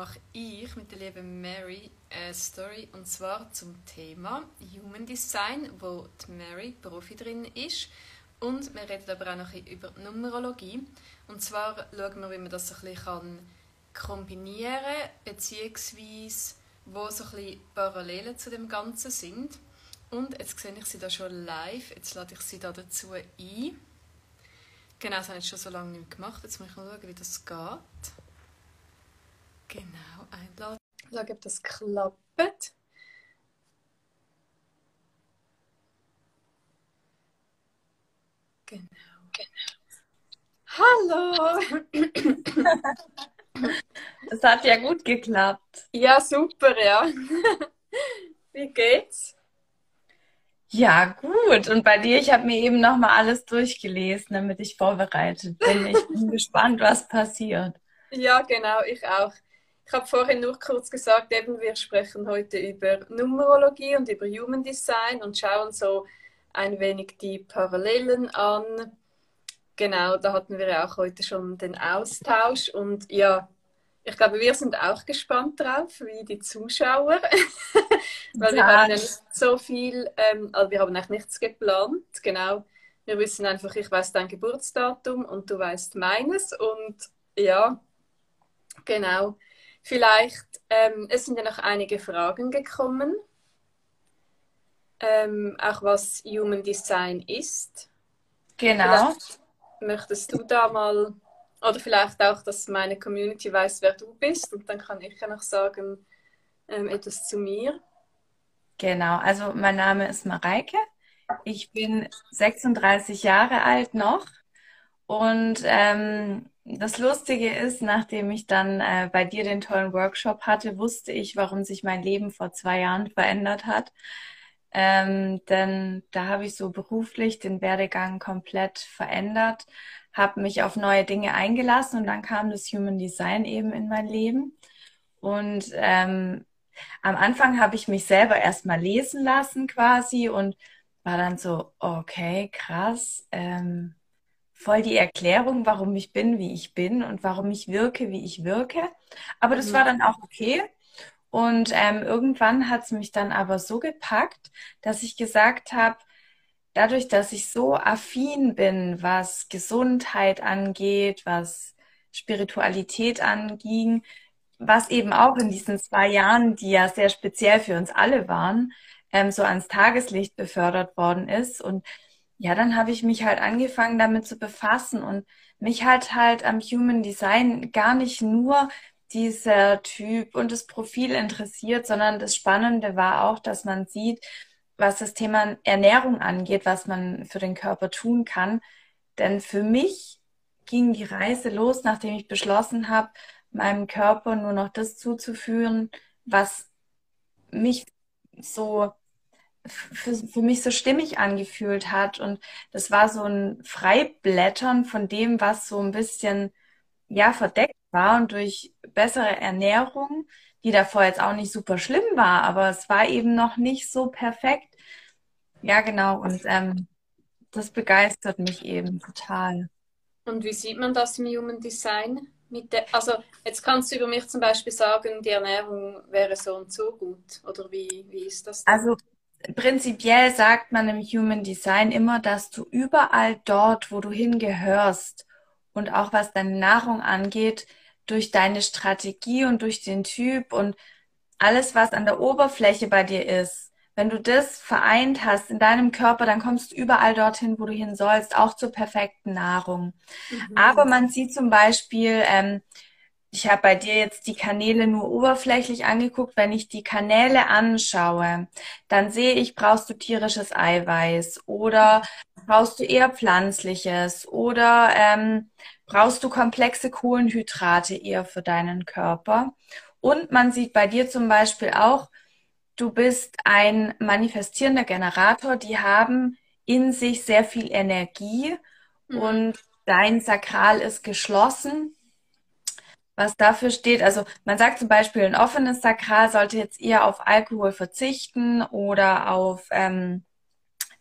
mache ich mit der lieben Mary eine Story und zwar zum Thema Human Design, wo die Mary Profi drin ist. Und wir reden aber auch noch ein über Numerologie. Und zwar schauen wir, wie man das ein bisschen kombinieren kann, beziehungsweise wo so ein bisschen Parallelen zu dem Ganzen sind. Und jetzt sehe ich sie da schon live. Jetzt lade ich sie da dazu ein. Genau, das habe ich schon so lange nicht gemacht. Jetzt muss ich mal schauen, wie das geht. Genau, einladen. Schauen, ob das klappt. Genau, genau. Hallo! Es hat ja gut geklappt. Ja, super, ja. Wie geht's? Ja, gut. Und bei dir, ich habe mir eben nochmal alles durchgelesen, damit ich vorbereitet bin. Ich bin gespannt, was passiert. Ja, genau, ich auch. Ich habe vorhin nur kurz gesagt, eben wir sprechen heute über Numerologie und über Human Design und schauen so ein wenig die Parallelen an. Genau, da hatten wir ja auch heute schon den Austausch und ja, ich glaube, wir sind auch gespannt drauf, wie die Zuschauer. Weil ja. wir haben ja nicht so viel, ähm, also wir haben eigentlich nichts geplant. Genau. Wir wissen einfach, ich weiß dein Geburtsdatum und du weißt meines. Und ja, genau. Vielleicht, ähm, es sind ja noch einige Fragen gekommen. Ähm, auch was Human Design ist. Genau. Vielleicht möchtest du da mal oder vielleicht auch, dass meine Community weiß, wer du bist und dann kann ich ja noch sagen ähm, etwas zu mir. Genau, also mein Name ist Mareike. Ich bin 36 Jahre alt noch und ähm, das Lustige ist, nachdem ich dann äh, bei dir den tollen Workshop hatte, wusste ich, warum sich mein Leben vor zwei Jahren verändert hat. Ähm, denn da habe ich so beruflich den Werdegang komplett verändert habe mich auf neue Dinge eingelassen und dann kam das Human Design eben in mein Leben. Und ähm, am Anfang habe ich mich selber erstmal lesen lassen quasi und war dann so, okay, krass, ähm, voll die Erklärung, warum ich bin, wie ich bin und warum ich wirke, wie ich wirke. Aber das mhm. war dann auch okay. Und ähm, irgendwann hat es mich dann aber so gepackt, dass ich gesagt habe, dadurch, dass ich so affin bin, was Gesundheit angeht, was Spiritualität anging, was eben auch in diesen zwei Jahren, die ja sehr speziell für uns alle waren, ähm, so ans Tageslicht befördert worden ist. Und ja, dann habe ich mich halt angefangen, damit zu befassen und mich halt halt am Human Design gar nicht nur dieser Typ und das Profil interessiert, sondern das Spannende war auch, dass man sieht, was das Thema Ernährung angeht, was man für den Körper tun kann. Denn für mich ging die Reise los, nachdem ich beschlossen habe, meinem Körper nur noch das zuzuführen, was mich so für, für mich so stimmig angefühlt hat. Und das war so ein Freiblättern von dem, was so ein bisschen ja verdeckt war. Und durch bessere Ernährung, die davor jetzt auch nicht super schlimm war, aber es war eben noch nicht so perfekt, ja, genau. Und ähm, das begeistert mich eben total. Und wie sieht man das im Human Design? Mit der, also jetzt kannst du über mich zum Beispiel sagen, die Ernährung wäre so und so gut. Oder wie, wie ist das? Denn? Also prinzipiell sagt man im Human Design immer, dass du überall dort, wo du hingehörst und auch was deine Nahrung angeht, durch deine Strategie und durch den Typ und alles, was an der Oberfläche bei dir ist, wenn du das vereint hast in deinem Körper, dann kommst du überall dorthin, wo du hin sollst, auch zur perfekten Nahrung. Mhm. Aber man sieht zum Beispiel, ähm, ich habe bei dir jetzt die Kanäle nur oberflächlich angeguckt. Wenn ich die Kanäle anschaue, dann sehe ich, brauchst du tierisches Eiweiß oder brauchst du eher pflanzliches oder ähm, brauchst du komplexe Kohlenhydrate eher für deinen Körper. Und man sieht bei dir zum Beispiel auch, du bist ein manifestierender Generator, die haben in sich sehr viel Energie mhm. und dein Sakral ist geschlossen. Was dafür steht, also man sagt zum Beispiel, ein offenes Sakral sollte jetzt eher auf Alkohol verzichten oder auf ähm,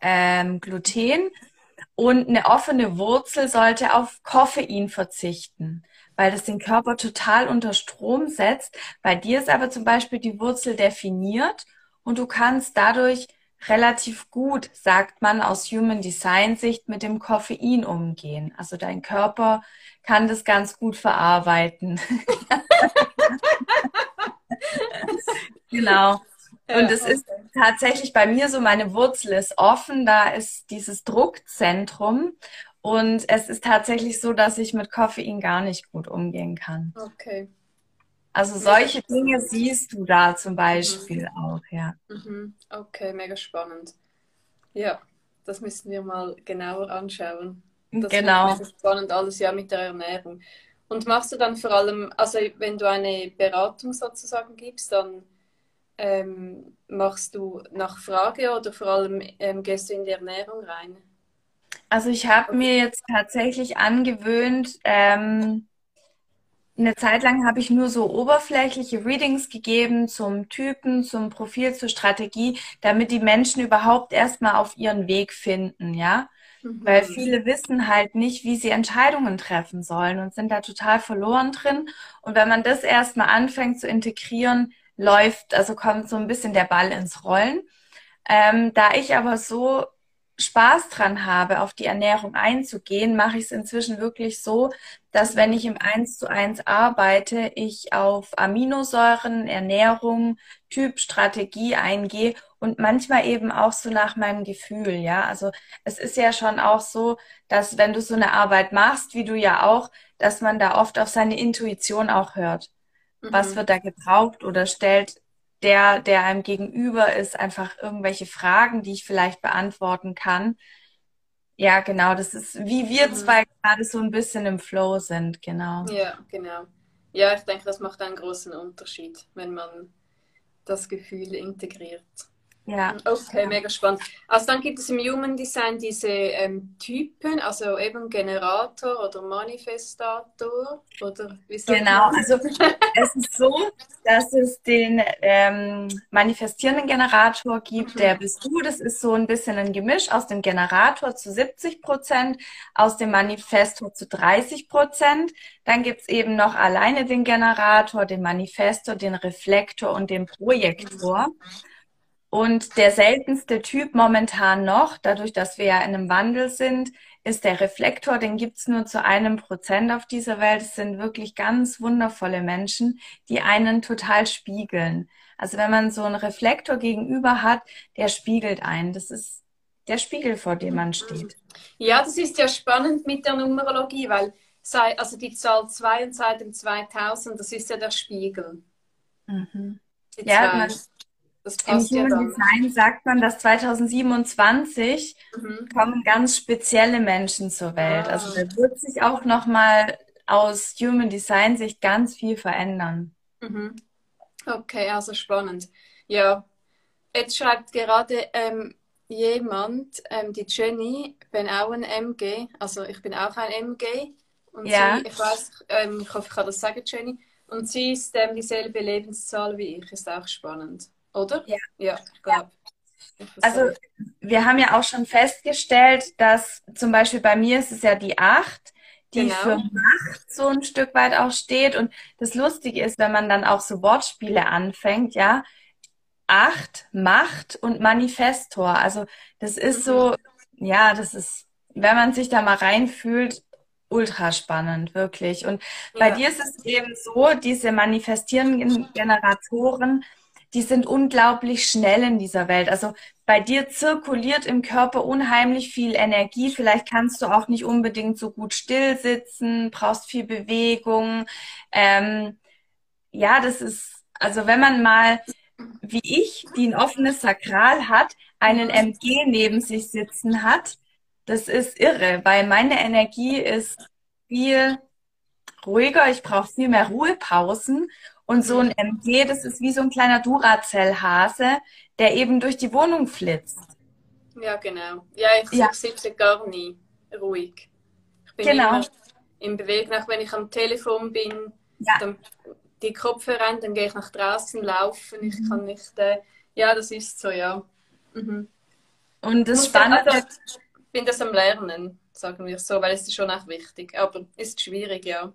ähm, Gluten. Und eine offene Wurzel sollte auf Koffein verzichten, weil das den Körper total unter Strom setzt. Bei dir ist aber zum Beispiel die Wurzel definiert und du kannst dadurch relativ gut, sagt man aus Human Design Sicht, mit dem Koffein umgehen. Also dein Körper kann das ganz gut verarbeiten. genau. Und es ist tatsächlich bei mir so, meine Wurzel ist offen, da ist dieses Druckzentrum. Und es ist tatsächlich so, dass ich mit Koffein gar nicht gut umgehen kann. Okay. Also solche Dinge siehst du da zum Beispiel mhm. auch, ja. Mhm. Okay, mega spannend. Ja, das müssen wir mal genauer anschauen. Das genau. ist spannend, alles ja mit der Ernährung. Und machst du dann vor allem, also wenn du eine Beratung sozusagen gibst, dann ähm, machst du nach Frage oder vor allem ähm, gehst du in die Ernährung rein? Also ich habe mir jetzt tatsächlich angewöhnt, ähm, eine Zeit lang habe ich nur so oberflächliche Readings gegeben zum Typen, zum Profil, zur Strategie, damit die Menschen überhaupt erstmal auf ihren Weg finden, ja. Mhm. Weil viele wissen halt nicht, wie sie Entscheidungen treffen sollen und sind da total verloren drin. Und wenn man das erstmal anfängt zu integrieren, läuft, also kommt so ein bisschen der Ball ins Rollen. Ähm, da ich aber so Spaß dran habe, auf die Ernährung einzugehen, mache ich es inzwischen wirklich so, dass wenn ich im 1 zu 1 arbeite, ich auf Aminosäuren, Ernährung, Typ, Strategie eingehe und manchmal eben auch so nach meinem Gefühl, ja. Also es ist ja schon auch so, dass wenn du so eine Arbeit machst, wie du ja auch, dass man da oft auf seine Intuition auch hört. Mhm. Was wird da gebraucht oder stellt der, der einem gegenüber ist, einfach irgendwelche Fragen, die ich vielleicht beantworten kann. Ja, genau, das ist wie wir mhm. zwei gerade so ein bisschen im Flow sind, genau. Ja, genau. Ja, ich denke, das macht einen großen Unterschied, wenn man das Gefühl integriert. Ja. Okay, mega spannend. Also dann gibt es im Human Design diese ähm, Typen, also eben Generator oder Manifestator oder wie sagt Genau, man? also es ist so, dass es den ähm, manifestierenden Generator gibt, mhm. der bist du. Das ist so ein bisschen ein Gemisch aus dem Generator zu 70 Prozent, aus dem Manifestor zu 30 Prozent. Dann gibt es eben noch alleine den Generator, den Manifestor, den Reflektor und den Projektor. Mhm. Und der seltenste Typ momentan noch, dadurch, dass wir ja in einem Wandel sind, ist der Reflektor. Den gibt's nur zu einem Prozent auf dieser Welt. Es sind wirklich ganz wundervolle Menschen, die einen total spiegeln. Also wenn man so einen Reflektor gegenüber hat, der spiegelt einen. Das ist der Spiegel, vor dem man steht. Ja, das ist ja spannend mit der Numerologie, weil also die Zahl 2 und seit dem 2000, das ist ja der Spiegel. Mhm. Ja, man, das passt Im Human Design sagt man, dass 2027 mhm. kommen ganz spezielle Menschen zur Welt. Ah. Also da wird sich auch nochmal aus Human Design Sicht ganz viel verändern. Mhm. Okay, also spannend. Ja, jetzt schreibt gerade ähm, jemand, ähm, die Jenny, bin auch ein MG, also ich bin auch ein MG. Und ja. sie, ich weiß, ähm, ich hoffe, ich kann das sagen, Jenny. Und sie ist ähm, dieselbe Lebenszahl wie ich, ist auch spannend. Oder? Ja, ja ich glaube. Also wir haben ja auch schon festgestellt, dass zum Beispiel bei mir ist es ja die 8, die genau. für Macht so ein Stück weit auch steht. Und das Lustige ist, wenn man dann auch so Wortspiele anfängt, ja, 8, Macht und Manifestor. Also das ist so, mhm. ja, das ist, wenn man sich da mal reinfühlt, ultra spannend, wirklich. Und bei ja. dir ist es eben so, diese manifestierenden Generatoren, die sind unglaublich schnell in dieser Welt. Also bei dir zirkuliert im Körper unheimlich viel Energie. Vielleicht kannst du auch nicht unbedingt so gut still sitzen, brauchst viel Bewegung. Ähm, ja, das ist, also wenn man mal, wie ich, die ein offenes Sakral hat, einen MG neben sich sitzen hat, das ist irre, weil meine Energie ist viel ruhiger, ich brauche viel mehr Ruhepausen und so ein MG, das ist wie so ein kleiner Duracell-Hase, der eben durch die Wohnung flitzt. Ja, genau. Ja, ich, ja. ich sitze gar nie ruhig. Ich bin genau. immer im Bewegung, auch wenn ich am Telefon bin, ja. dann die Kopfhörer rein, dann gehe ich nach draußen laufen. Ich mhm. kann nicht. Äh, ja, das ist so, ja. Mhm. Und das Spannende. Also, bin das am Lernen, sagen wir so, weil es ist schon auch wichtig. Aber ist schwierig, ja.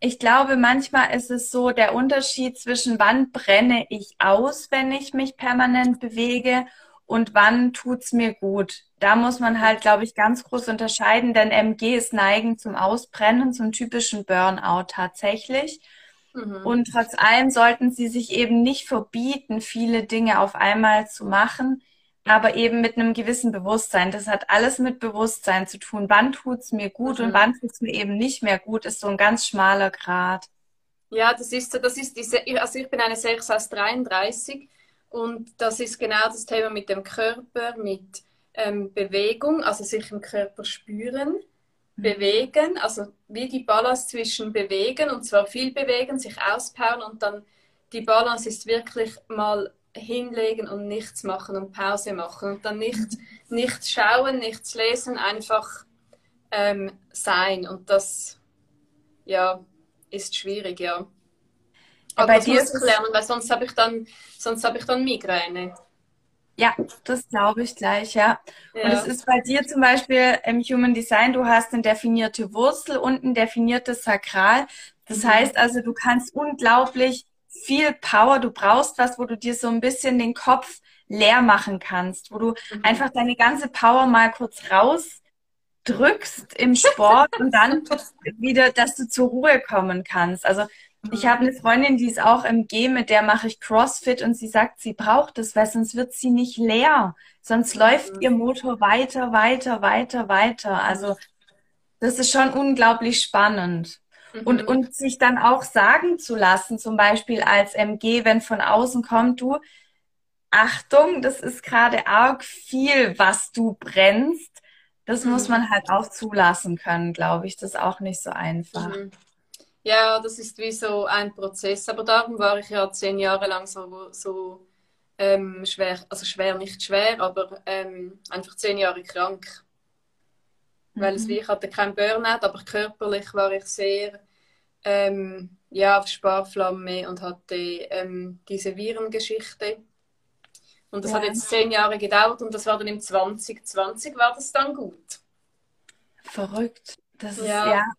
Ich glaube, manchmal ist es so der Unterschied zwischen wann brenne ich aus, wenn ich mich permanent bewege und wann tut's mir gut. Da muss man halt, glaube ich, ganz groß unterscheiden, denn MGs neigen zum Ausbrennen, zum typischen Burnout tatsächlich. Mhm. Und trotz allem sollten sie sich eben nicht verbieten, viele Dinge auf einmal zu machen, aber eben mit einem gewissen Bewusstsein. Das hat alles mit Bewusstsein zu tun. Wann tut's mir gut mhm. und wann tut's mir eben nicht mehr gut, ist so ein ganz schmaler Grad. Ja, das ist so, das ist diese, also ich bin eine 6 aus 33 und das ist genau das Thema mit dem Körper, mit ähm, Bewegung, also sich im Körper spüren, mhm. bewegen, also wie die Balance zwischen bewegen und zwar viel bewegen, sich auspowern und dann die Balance ist wirklich mal hinlegen und nichts machen und Pause machen und dann nicht, nichts schauen, nichts lesen, einfach ähm, sein. Und das ja, ist schwierig, ja. Aber das muss ich lernen, weil sonst habe ich dann, sonst habe ich dann Migräne. Ja, das glaube ich gleich, ja. ja. Und es ist bei dir zum Beispiel im Human Design, du hast eine definierte Wurzel und ein definiertes Sakral. Das mhm. heißt also, du kannst unglaublich viel Power, du brauchst was, wo du dir so ein bisschen den Kopf leer machen kannst, wo du mhm. einfach deine ganze Power mal kurz rausdrückst im Sport und dann wieder, dass du zur Ruhe kommen kannst. Also mhm. ich habe eine Freundin, die ist auch im G, mit der mache ich CrossFit und sie sagt, sie braucht es, weil sonst wird sie nicht leer. Sonst mhm. läuft ihr Motor weiter, weiter, weiter, weiter. Also das ist schon unglaublich spannend. Und, mhm. und sich dann auch sagen zu lassen, zum Beispiel als MG, wenn von außen kommt, du, Achtung, das ist gerade arg viel, was du brennst. Das mhm. muss man halt auch zulassen können, glaube ich. Das ist auch nicht so einfach. Mhm. Ja, das ist wie so ein Prozess. Aber darum war ich ja zehn Jahre lang so, so ähm, schwer, also schwer, nicht schwer, aber ähm, einfach zehn Jahre krank weil es, mhm. ich hatte kein Burnout, aber körperlich war ich sehr ähm, ja, auf Sparflamme und hatte ähm, diese Virengeschichte. Und das ja. hat jetzt zehn Jahre gedauert und das war dann im 2020 war das dann gut. Verrückt. Das ist, ja. ja.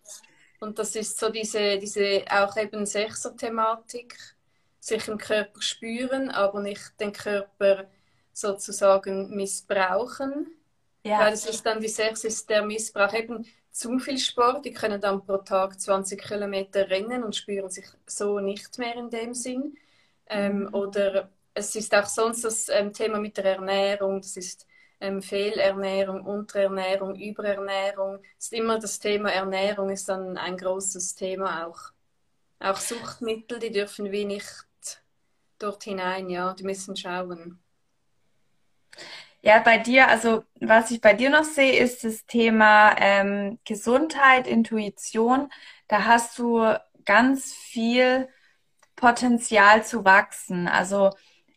Und das ist so diese, diese auch eben Sechser-Thematik, sich im Körper spüren, aber nicht den Körper sozusagen missbrauchen. Ja. Weil es ist dann, wie Sechs ist der Missbrauch eben zu viel Sport. Die können dann pro Tag 20 Kilometer rennen und spüren sich so nicht mehr in dem Sinn. Ähm, mhm. oder es ist auch sonst das ähm, Thema mit der Ernährung. Das ist ähm, Fehlernährung, Unterernährung, Überernährung. Es ist immer das Thema Ernährung ist dann ein großes Thema auch. Auch Suchtmittel, die dürfen wir nicht dort hinein, ja, die müssen schauen. Ja, bei dir, also was ich bei dir noch sehe, ist das Thema ähm, Gesundheit, Intuition. Da hast du ganz viel Potenzial zu wachsen. Also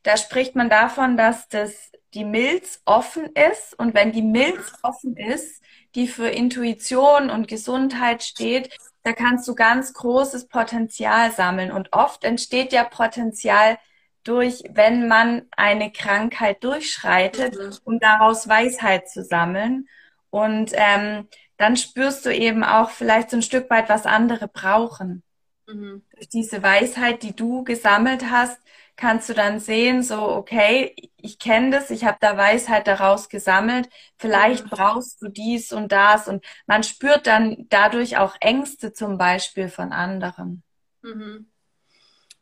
da spricht man davon, dass das die Milz offen ist und wenn die Milz offen ist, die für Intuition und Gesundheit steht, da kannst du ganz großes Potenzial sammeln und oft entsteht ja Potenzial durch, wenn man eine Krankheit durchschreitet, mhm. um daraus Weisheit zu sammeln. Und ähm, dann spürst du eben auch vielleicht so ein Stück weit, was andere brauchen. Mhm. Durch diese Weisheit, die du gesammelt hast, kannst du dann sehen, so, okay, ich kenne das, ich habe da Weisheit daraus gesammelt, vielleicht mhm. brauchst du dies und das. Und man spürt dann dadurch auch Ängste zum Beispiel von anderen. Mhm.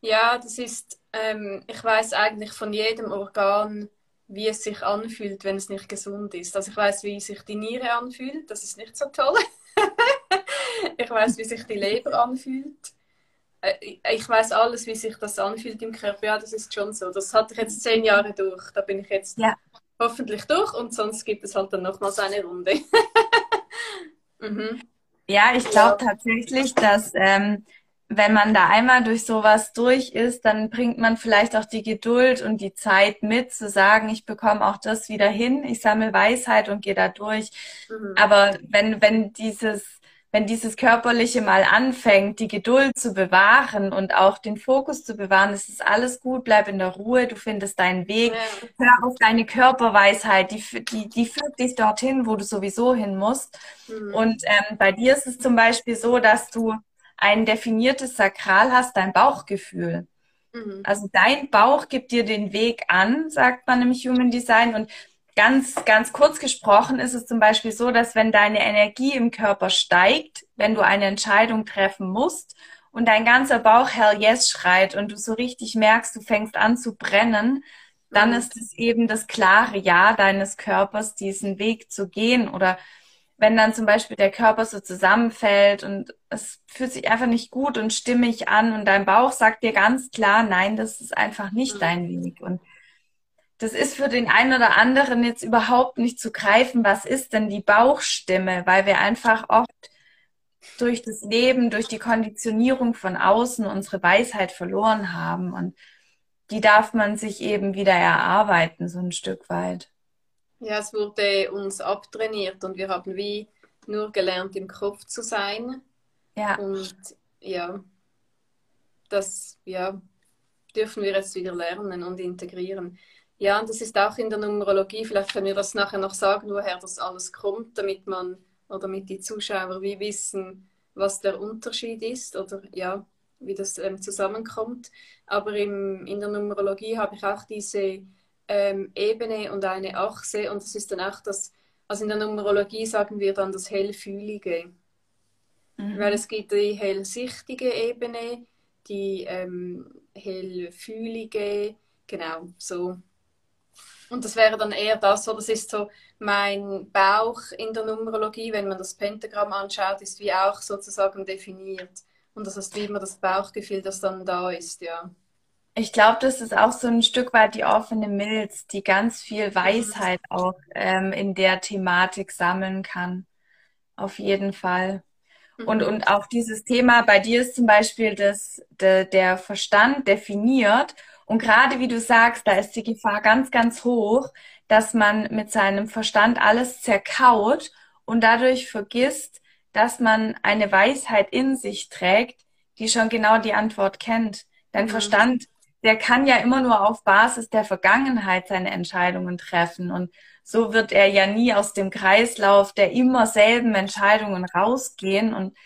Ja, das ist ähm, ich weiß eigentlich von jedem Organ, wie es sich anfühlt, wenn es nicht gesund ist. Also ich weiß, wie sich die Niere anfühlt, das ist nicht so toll. ich weiß, wie sich die Leber anfühlt. Äh, ich weiß alles, wie sich das anfühlt im Körper. Ja, das ist schon so. Das hatte ich jetzt zehn Jahre durch. Da bin ich jetzt ja. hoffentlich durch und sonst gibt es halt dann nochmals eine Runde. mhm. Ja, ich glaube ja. tatsächlich, dass ähm, wenn man da einmal durch sowas durch ist, dann bringt man vielleicht auch die Geduld und die Zeit mit, zu sagen, ich bekomme auch das wieder hin, ich sammle Weisheit und gehe da durch. Mhm. Aber wenn, wenn dieses wenn dieses Körperliche mal anfängt, die Geduld zu bewahren und auch den Fokus zu bewahren, es ist alles gut, bleib in der Ruhe, du findest deinen Weg, ja. hör auf deine Körperweisheit, die, die, die führt dich dorthin, wo du sowieso hin musst. Mhm. Und ähm, bei dir ist es zum Beispiel so, dass du ein definiertes Sakral hast, dein Bauchgefühl. Mhm. Also dein Bauch gibt dir den Weg an, sagt man im Human Design. Und ganz, ganz kurz gesprochen ist es zum Beispiel so, dass wenn deine Energie im Körper steigt, wenn du eine Entscheidung treffen musst und dein ganzer Bauch Hell Yes schreit und du so richtig merkst, du fängst an zu brennen, dann mhm. ist es eben das klare Ja deines Körpers, diesen Weg zu gehen. Oder wenn dann zum Beispiel der Körper so zusammenfällt und es fühlt sich einfach nicht gut und stimmig an und dein Bauch sagt dir ganz klar, nein, das ist einfach nicht mhm. dein Weg. Und das ist für den einen oder anderen jetzt überhaupt nicht zu greifen. Was ist denn die Bauchstimme? Weil wir einfach oft durch das Leben, durch die Konditionierung von außen unsere Weisheit verloren haben. Und die darf man sich eben wieder erarbeiten, so ein Stück weit. Ja, es wurde uns abtrainiert und wir haben wie nur gelernt, im Kopf zu sein. Ja. Und ja, das ja, dürfen wir jetzt wieder lernen und integrieren. Ja, und das ist auch in der Numerologie, vielleicht können wir das nachher noch sagen, woher das alles kommt, damit man oder damit die Zuschauer wie wissen, was der Unterschied ist oder ja, wie das ähm, zusammenkommt. Aber im, in der Numerologie habe ich auch diese ähm, Ebene und eine Achse und das ist dann auch das, also in der Numerologie sagen wir dann das Hellfühlige. Mhm. Weil es gibt die hellsichtige Ebene, die ähm, hellfühlige, genau, so und das wäre dann eher das, so, das ist so mein Bauch in der Numerologie, wenn man das Pentagramm anschaut, ist wie auch sozusagen definiert. Und das ist wie immer das Bauchgefühl, das dann da ist, ja. Ich glaube, das ist auch so ein Stück weit die offene Milz, die ganz viel Weisheit auch ähm, in der Thematik sammeln kann. Auf jeden Fall. Und, mhm. und auch dieses Thema, bei dir ist zum Beispiel das, de, der Verstand definiert und gerade wie du sagst, da ist die Gefahr ganz, ganz hoch, dass man mit seinem Verstand alles zerkaut und dadurch vergisst, dass man eine Weisheit in sich trägt, die schon genau die Antwort kennt. Dein mhm. Verstand, der kann ja immer nur auf Basis der Vergangenheit seine Entscheidungen treffen. Und so wird er ja nie aus dem Kreislauf der immer selben Entscheidungen rausgehen. Und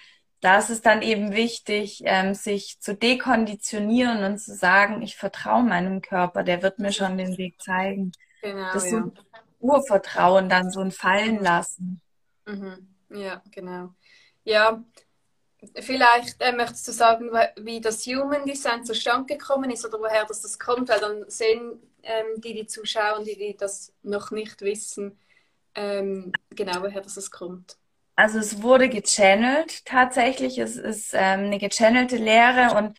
da ist es dann eben wichtig, ähm, sich zu dekonditionieren und zu sagen, ich vertraue meinem Körper, der wird mir schon den Weg zeigen. Genau, das ja. so Urvertrauen dann so ein Fallen lassen. Mhm. Ja, genau. Ja, vielleicht äh, möchtest du sagen, wie das Human Design zustande gekommen ist oder woher das, das kommt, weil dann sehen ähm, die, die zuschauen, die, die das noch nicht wissen, ähm, genau woher das kommt. Also es wurde gechannelt tatsächlich. Es ist ähm, eine gechannelte Lehre und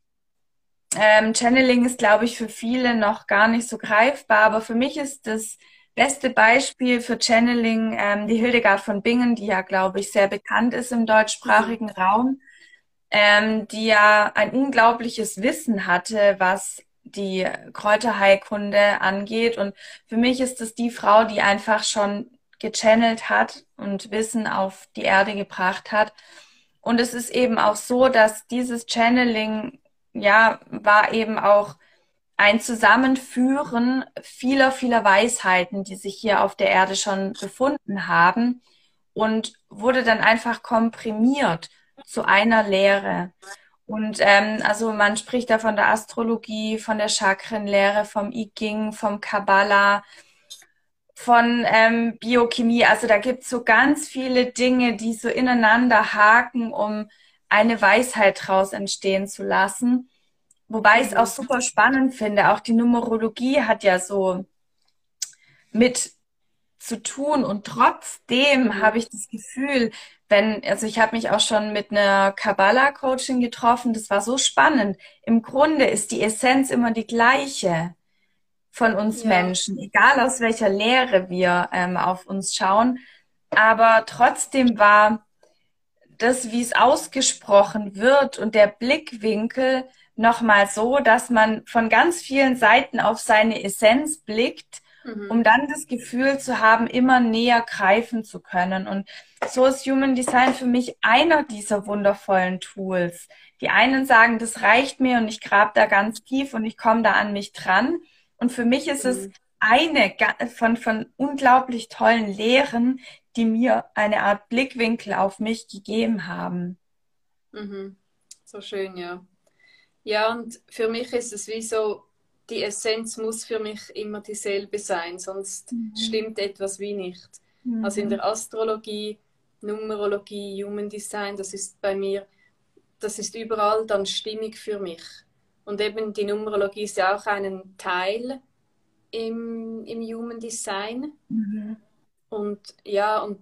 ähm, Channeling ist, glaube ich, für viele noch gar nicht so greifbar. Aber für mich ist das beste Beispiel für Channeling ähm, die Hildegard von Bingen, die ja, glaube ich, sehr bekannt ist im deutschsprachigen. Raum, ähm, die ja ein unglaubliches Wissen hatte, was die Kräuterheilkunde angeht. Und für mich ist es die Frau, die einfach schon gechannelt hat und Wissen auf die Erde gebracht hat. Und es ist eben auch so, dass dieses Channeling, ja, war eben auch ein Zusammenführen vieler, vieler Weisheiten, die sich hier auf der Erde schon befunden haben und wurde dann einfach komprimiert zu einer Lehre. Und ähm, also man spricht da von der Astrologie, von der Chakrenlehre, vom I Ching, vom Kabbalah, von ähm, Biochemie. Also da gibt es so ganz viele Dinge, die so ineinander haken, um eine Weisheit draus entstehen zu lassen. Wobei ich es auch super spannend finde. Auch die Numerologie hat ja so mit zu tun und trotzdem mhm. habe ich das Gefühl, wenn, also ich habe mich auch schon mit einer Kabbalah-Coaching getroffen, das war so spannend. Im Grunde ist die Essenz immer die gleiche von uns ja. Menschen, egal aus welcher Lehre wir ähm, auf uns schauen. Aber trotzdem war das, wie es ausgesprochen wird und der Blickwinkel nochmal so, dass man von ganz vielen Seiten auf seine Essenz blickt mhm. um dann das Gefühl zu haben, immer näher greifen zu können. Und so ist Human Design für mich einer dieser wundervollen Tools. Die einen sagen, das reicht mir und ich grab da ganz tief und ich komme da an mich dran. Und für mich ist mhm. es eine von, von unglaublich tollen Lehren, die mir eine Art Blickwinkel auf mich gegeben haben. Mhm. So schön, ja. Ja, und für mich ist es wie so, die Essenz muss für mich immer dieselbe sein, sonst mhm. stimmt etwas wie nicht. Mhm. Also in der Astrologie, Numerologie, Human Design, das ist bei mir, das ist überall dann stimmig für mich. Und eben die Numerologie ist ja auch ein Teil im, im Human Design. Mhm. Und ja, und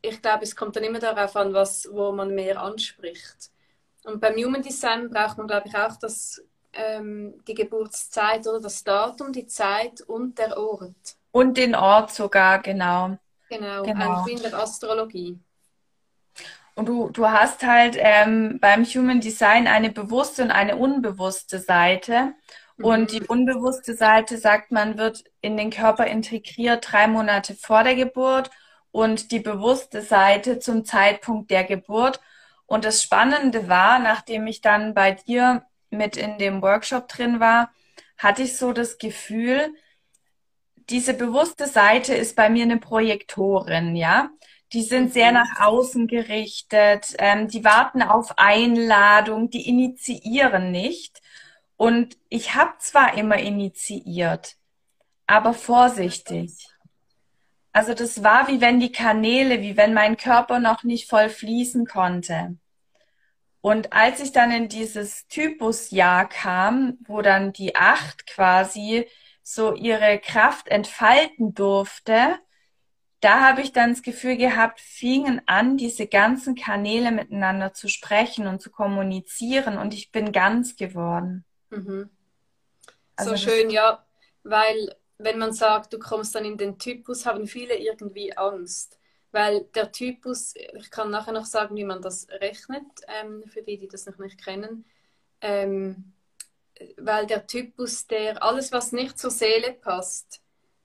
ich glaube, es kommt dann immer darauf an, was, wo man mehr anspricht. Und beim Human Design braucht man, glaube ich, auch das, ähm, die Geburtszeit oder das Datum, die Zeit und der Ort. Und den Ort sogar, genau. Genau, genau. in der Astrologie. Und du, du hast halt ähm, beim Human Design eine bewusste und eine unbewusste Seite. Und die mhm. unbewusste Seite, sagt man, wird in den Körper integriert drei Monate vor der Geburt und die bewusste Seite zum Zeitpunkt der Geburt. Und das Spannende war, nachdem ich dann bei dir mit in dem Workshop drin war, hatte ich so das Gefühl, diese bewusste Seite ist bei mir eine Projektorin, ja. Die sind sehr mhm. nach außen gerichtet, ähm, die warten auf Einladung, die initiieren nicht. Und ich habe zwar immer initiiert, aber vorsichtig. Also das war wie wenn die Kanäle, wie wenn mein Körper noch nicht voll fließen konnte. Und als ich dann in dieses Typusjahr kam, wo dann die Acht quasi so ihre Kraft entfalten durfte, da habe ich dann das Gefühl gehabt, fingen an, diese ganzen Kanäle miteinander zu sprechen und zu kommunizieren und ich bin ganz geworden. Mhm. Also so schön, ja, weil wenn man sagt, du kommst dann in den Typus, haben viele irgendwie Angst. Weil der Typus, ich kann nachher noch sagen, wie man das rechnet, ähm, für die, die das noch nicht kennen. Ähm, weil der Typus, der alles, was nicht zur Seele passt,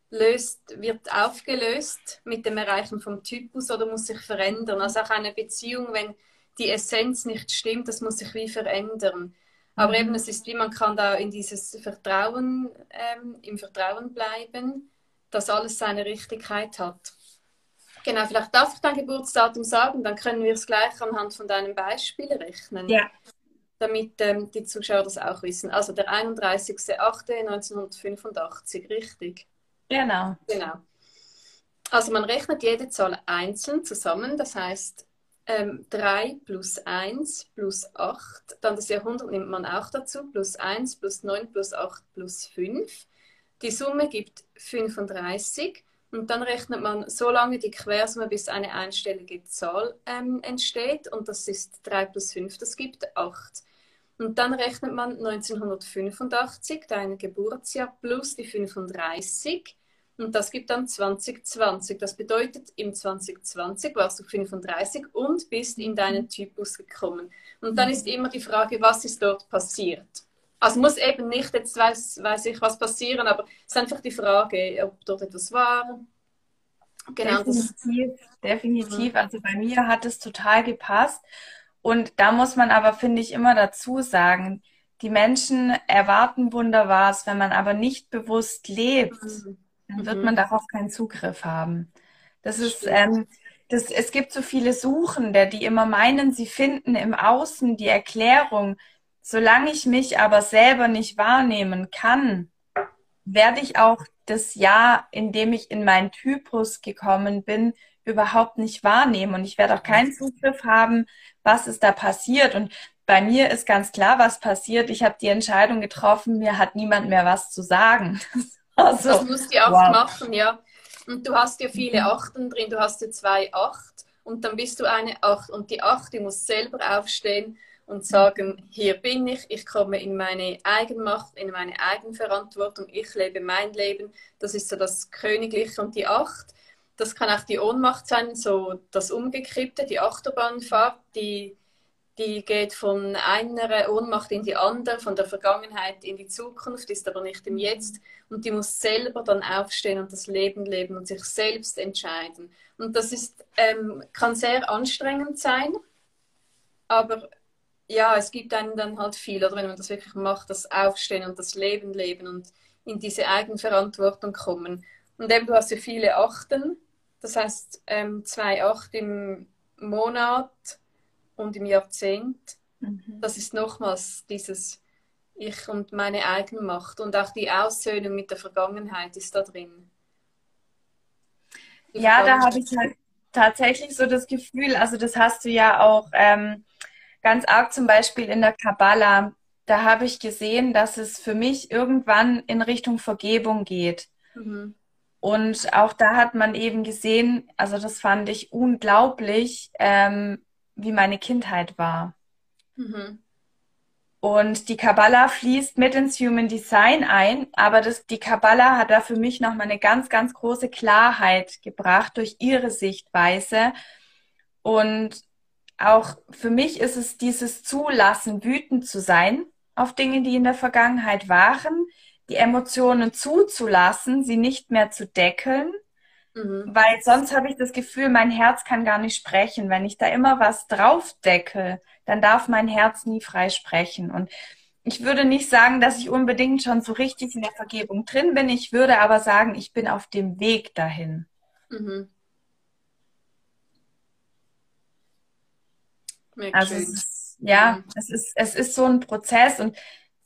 löst, wird aufgelöst mit dem Erreichen vom Typus oder muss sich verändern. Also auch eine Beziehung, wenn die Essenz nicht stimmt, das muss sich wie verändern. Aber eben, es ist wie, man kann da in dieses Vertrauen, ähm, im Vertrauen bleiben, dass alles seine Richtigkeit hat. Genau, vielleicht darf ich dein Geburtsdatum sagen, dann können wir es gleich anhand von deinem Beispiel rechnen. Ja. Damit ähm, die Zuschauer das auch wissen. Also der 31.08.1985, richtig? Genau. Genau. Also man rechnet jede Zahl einzeln zusammen, das heißt ähm, 3 plus 1 plus 8, dann das Jahrhundert nimmt man auch dazu, plus 1 plus 9 plus 8 plus 5. Die Summe gibt 35 und dann rechnet man so lange die Quersumme, bis eine einstellige Zahl ähm, entsteht und das ist 3 plus 5, das gibt 8. Und dann rechnet man 1985, dein Geburtsjahr, plus die 35 und das gibt dann 2020. Das bedeutet, im 2020 warst du 35 und bist in deinen Typus gekommen. Und dann ist immer die Frage, was ist dort passiert? Also muss eben nicht, jetzt weiß, weiß ich, was passieren, aber es ist einfach die Frage, ob dort etwas war. Genau. Definitiv, definitiv. Also bei mir hat es total gepasst. Und da muss man aber, finde ich, immer dazu sagen, die Menschen erwarten Wunderbares, wenn man aber nicht bewusst lebt. Mhm dann wird mhm. man darauf keinen Zugriff haben. Das ist, ähm, das, es gibt so viele Suchende, die immer meinen, sie finden im Außen die Erklärung. Solange ich mich aber selber nicht wahrnehmen kann, werde ich auch das Jahr, in dem ich in meinen Typus gekommen bin, überhaupt nicht wahrnehmen. Und ich werde auch keinen Zugriff haben, was ist da passiert. Und bei mir ist ganz klar, was passiert. Ich habe die Entscheidung getroffen, mir hat niemand mehr was zu sagen. Also, das muss die Acht wow. machen, ja. Und du hast ja viele mhm. Achten drin, du hast ja zwei Acht und dann bist du eine Acht. Und die Acht, die muss selber aufstehen und sagen, hier bin ich, ich komme in meine Eigenmacht, in meine Eigenverantwortung, ich lebe mein Leben. Das ist so das Königliche und die Acht. Das kann auch die Ohnmacht sein, so das Umgekippte, die Achterbahnfahrt, die, die geht von einer Ohnmacht in die andere, von der Vergangenheit in die Zukunft, ist aber nicht im Jetzt. Und die muss selber dann aufstehen und das Leben leben und sich selbst entscheiden. Und das ist, ähm, kann sehr anstrengend sein, aber ja, es gibt einem dann halt viel, oder wenn man das wirklich macht, das Aufstehen und das Leben leben und in diese Eigenverantwortung kommen. Und eben, du hast ja viele Achten, das heißt ähm, zwei Acht im Monat und im Jahrzehnt. Mhm. Das ist nochmals dieses Ich und meine eigene Macht und auch die Aussöhnung mit der Vergangenheit ist da drin. Die ja, da habe ich halt tatsächlich so das Gefühl, also das hast du ja auch ähm, ganz arg zum Beispiel in der Kabbala. Da habe ich gesehen, dass es für mich irgendwann in Richtung Vergebung geht. Mhm. Und auch da hat man eben gesehen, also das fand ich unglaublich, ähm, wie meine Kindheit war. Mhm. Und die Kabbalah fließt mit ins Human Design ein, aber das, die Kabbalah hat da für mich nochmal eine ganz, ganz große Klarheit gebracht durch ihre Sichtweise. Und auch für mich ist es dieses Zulassen, wütend zu sein auf Dinge, die in der Vergangenheit waren, die Emotionen zuzulassen, sie nicht mehr zu deckeln Mhm. Weil sonst habe ich das Gefühl, mein Herz kann gar nicht sprechen. Wenn ich da immer was draufdecke, dann darf mein Herz nie frei sprechen. Und ich würde nicht sagen, dass ich unbedingt schon so richtig in der Vergebung drin bin. Ich würde aber sagen, ich bin auf dem Weg dahin. Mhm. Also es ja, mhm. es ist, es ist so ein Prozess und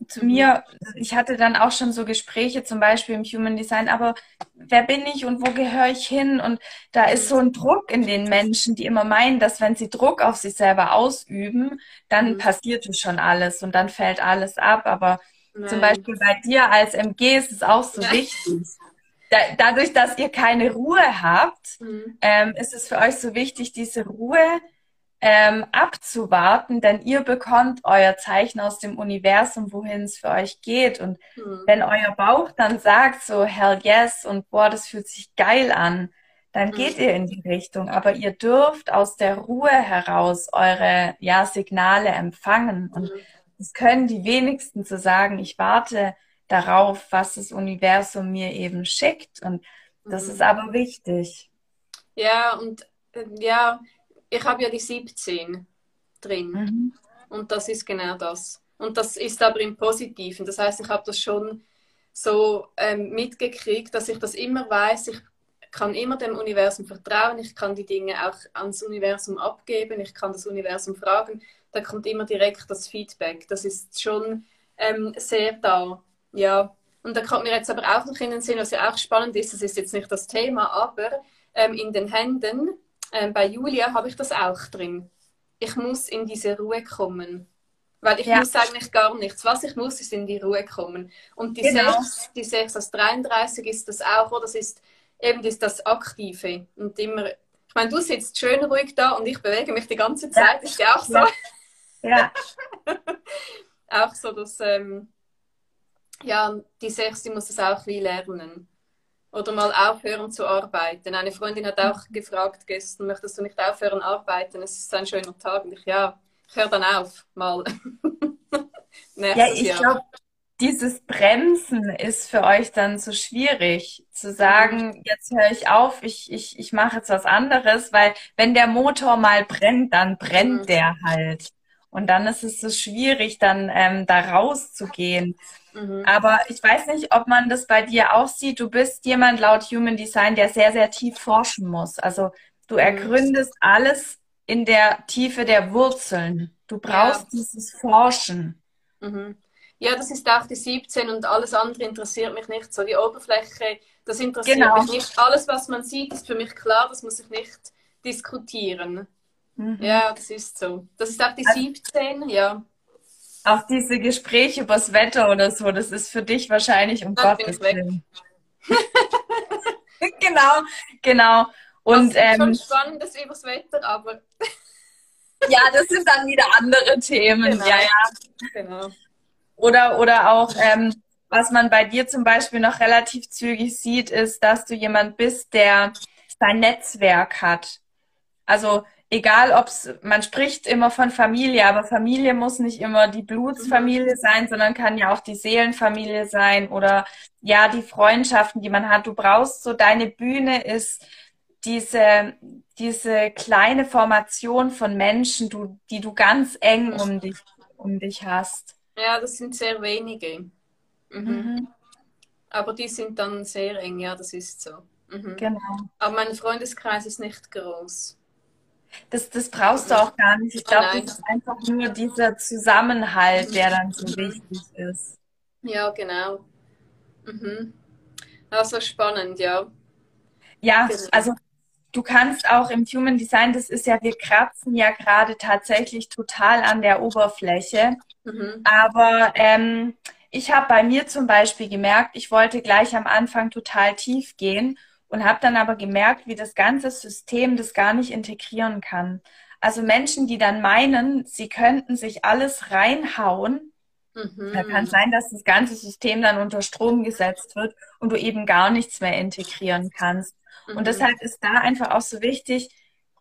zu mir, ich hatte dann auch schon so Gespräche, zum Beispiel im Human Design, aber wer bin ich und wo gehöre ich hin? Und da ist so ein Druck in den Menschen, die immer meinen, dass wenn sie Druck auf sich selber ausüben, dann mhm. passiert es schon alles und dann fällt alles ab. Aber Nein. zum Beispiel bei dir als MG ist es auch so Nein. wichtig. Da, dadurch, dass ihr keine Ruhe habt, mhm. ähm, ist es für euch so wichtig, diese Ruhe ähm, abzuwarten, denn ihr bekommt euer Zeichen aus dem Universum, wohin es für euch geht. Und mhm. wenn euer Bauch dann sagt so, hell yes und boah, das fühlt sich geil an, dann mhm. geht ihr in die Richtung. Aber ihr dürft aus der Ruhe heraus eure ja, Signale empfangen. Und mhm. es können die wenigsten zu sagen, ich warte darauf, was das Universum mir eben schickt. Und das ist mhm. aber wichtig. Ja, und äh, ja, ich habe ja die 17 drin. Mhm. Und das ist genau das. Und das ist aber im Positiven. Das heißt, ich habe das schon so ähm, mitgekriegt, dass ich das immer weiß. Ich kann immer dem Universum vertrauen. Ich kann die Dinge auch ans Universum abgeben. Ich kann das Universum fragen. Da kommt immer direkt das Feedback. Das ist schon ähm, sehr da. Ja. Und da kommt mir jetzt aber auch noch in den Sinn, was ja auch spannend ist. Das ist jetzt nicht das Thema, aber ähm, in den Händen ähm, bei Julia habe ich das auch drin. Ich muss in diese Ruhe kommen. Weil ich ja. muss eigentlich gar nichts. Was ich muss, ist in die Ruhe kommen. Und die, genau. 6, die 6 aus 33 ist das auch, oder? Das ist eben das, das Aktive. Und immer, ich meine, du sitzt schön ruhig da und ich bewege mich die ganze Zeit. Ja. Ist ja auch so. Ja. auch so, dass, ähm, ja, die 6, die muss das auch wie lernen. Oder mal aufhören zu arbeiten. Eine Freundin hat auch gefragt gestern, möchtest du nicht aufhören arbeiten? Es ist ein schöner Tag. Und ich, ja, ich höre dann auf, mal. ja, ich glaube, dieses Bremsen ist für euch dann so schwierig, zu sagen, mhm. jetzt höre ich auf, ich, ich, ich mache jetzt was anderes, weil wenn der Motor mal brennt, dann brennt mhm. der halt. Und dann ist es so schwierig, dann ähm, da rauszugehen. Mhm. Aber ich weiß nicht, ob man das bei dir auch sieht. Du bist jemand laut Human Design, der sehr, sehr tief forschen muss. Also du mhm. ergründest alles in der Tiefe der Wurzeln. Du brauchst ja. dieses Forschen. Mhm. Ja, das ist auch die 17 und alles andere interessiert mich nicht. So die Oberfläche, das interessiert genau. mich nicht. Alles, was man sieht, ist für mich klar, das muss ich nicht diskutieren. Mhm. Ja, das ist so. Das ist auch die also, 17, ja auch diese Gespräche übers Wetter oder so, das ist für dich wahrscheinlich um Dann Gottes Willen. genau, genau. Und das ist ähm, schon spannendes übers Wetter, aber. ja, das sind dann wieder andere Themen. Genau. Ja, ja. Genau. Oder, oder auch, ähm, was man bei dir zum Beispiel noch relativ zügig sieht, ist, dass du jemand bist, der sein Netzwerk hat. Also egal ob's, man spricht immer von Familie, aber Familie muss nicht immer die Blutsfamilie sein, sondern kann ja auch die Seelenfamilie sein oder ja, die Freundschaften, die man hat. Du brauchst so, deine Bühne ist diese, diese kleine Formation von Menschen, du, die du ganz eng um dich, um dich hast. Ja, das sind sehr wenige. Mhm. Mhm. Aber die sind dann sehr eng, ja, das ist so. Mhm. Genau. Aber mein Freundeskreis ist nicht groß. Das, das brauchst du auch gar nicht. Ich glaube, das ist einfach nur dieser Zusammenhalt, der dann so wichtig ist. Ja, genau. Mhm. Also spannend, ja. Ja, genau. also du kannst auch im Human Design, das ist ja, wir kratzen ja gerade tatsächlich total an der Oberfläche. Mhm. Aber ähm, ich habe bei mir zum Beispiel gemerkt, ich wollte gleich am Anfang total tief gehen und habe dann aber gemerkt, wie das ganze System das gar nicht integrieren kann. Also Menschen, die dann meinen, sie könnten sich alles reinhauen, mhm. da kann sein, dass das ganze System dann unter Strom gesetzt wird und du eben gar nichts mehr integrieren kannst. Mhm. Und deshalb ist da einfach auch so wichtig,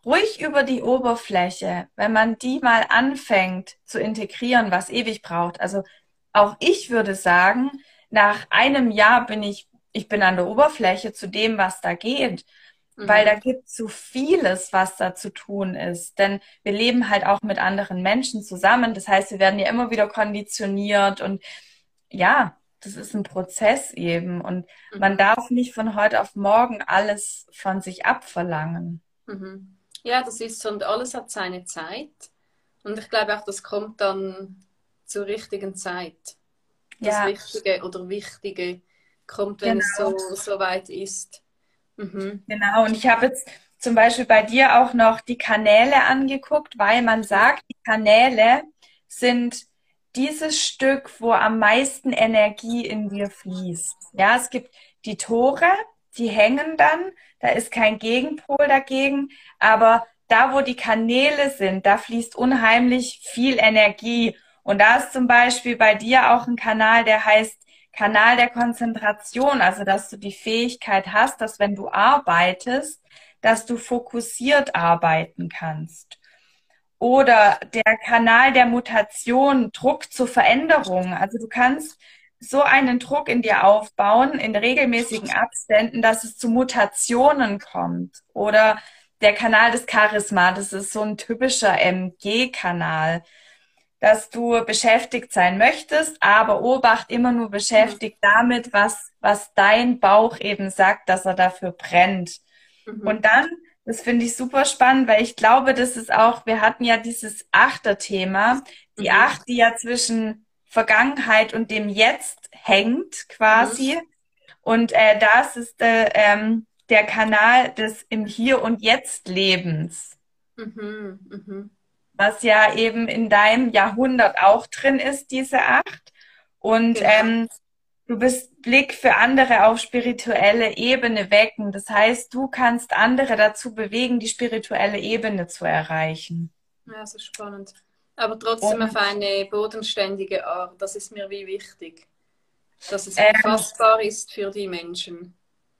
ruhig über die Oberfläche, wenn man die mal anfängt zu integrieren, was ewig braucht. Also auch ich würde sagen, nach einem Jahr bin ich ich bin an der Oberfläche zu dem, was da geht. Mhm. Weil da gibt es so vieles, was da zu tun ist. Denn wir leben halt auch mit anderen Menschen zusammen. Das heißt, wir werden ja immer wieder konditioniert und ja, das ist ein Prozess eben. Und mhm. man darf nicht von heute auf morgen alles von sich abverlangen. Mhm. Ja, das ist so und alles hat seine Zeit. Und ich glaube auch, das kommt dann zur richtigen Zeit. Das ja. Richtige oder Wichtige kommt, wenn genau. es so, so weit ist. Mhm. Genau, und ich habe jetzt zum Beispiel bei dir auch noch die Kanäle angeguckt, weil man sagt, die Kanäle sind dieses Stück, wo am meisten Energie in dir fließt. Ja, es gibt die Tore, die hängen dann, da ist kein Gegenpol dagegen, aber da, wo die Kanäle sind, da fließt unheimlich viel Energie. Und da ist zum Beispiel bei dir auch ein Kanal, der heißt Kanal der Konzentration, also dass du die Fähigkeit hast, dass wenn du arbeitest, dass du fokussiert arbeiten kannst. Oder der Kanal der Mutation, Druck zur Veränderung. Also du kannst so einen Druck in dir aufbauen, in regelmäßigen Abständen, dass es zu Mutationen kommt. Oder der Kanal des Charisma, das ist so ein typischer MG-Kanal dass du beschäftigt sein möchtest, aber Obacht immer nur beschäftigt mhm. damit, was, was dein Bauch eben sagt, dass er dafür brennt. Mhm. Und dann, das finde ich super spannend, weil ich glaube, das ist auch, wir hatten ja dieses Achter-Thema, die mhm. Acht, die ja zwischen Vergangenheit und dem Jetzt hängt quasi. Mhm. Und äh, das ist äh, ähm, der Kanal des im Hier und Jetzt Lebens. Mhm, mhm was ja eben in deinem Jahrhundert auch drin ist, diese acht. Und genau. ähm, du bist Blick für andere auf spirituelle Ebene wecken. Das heißt, du kannst andere dazu bewegen, die spirituelle Ebene zu erreichen. Ja, so spannend. Aber trotzdem Und, auf eine bodenständige Art. Das ist mir wie wichtig. Dass es ähm, fassbar ist für die Menschen.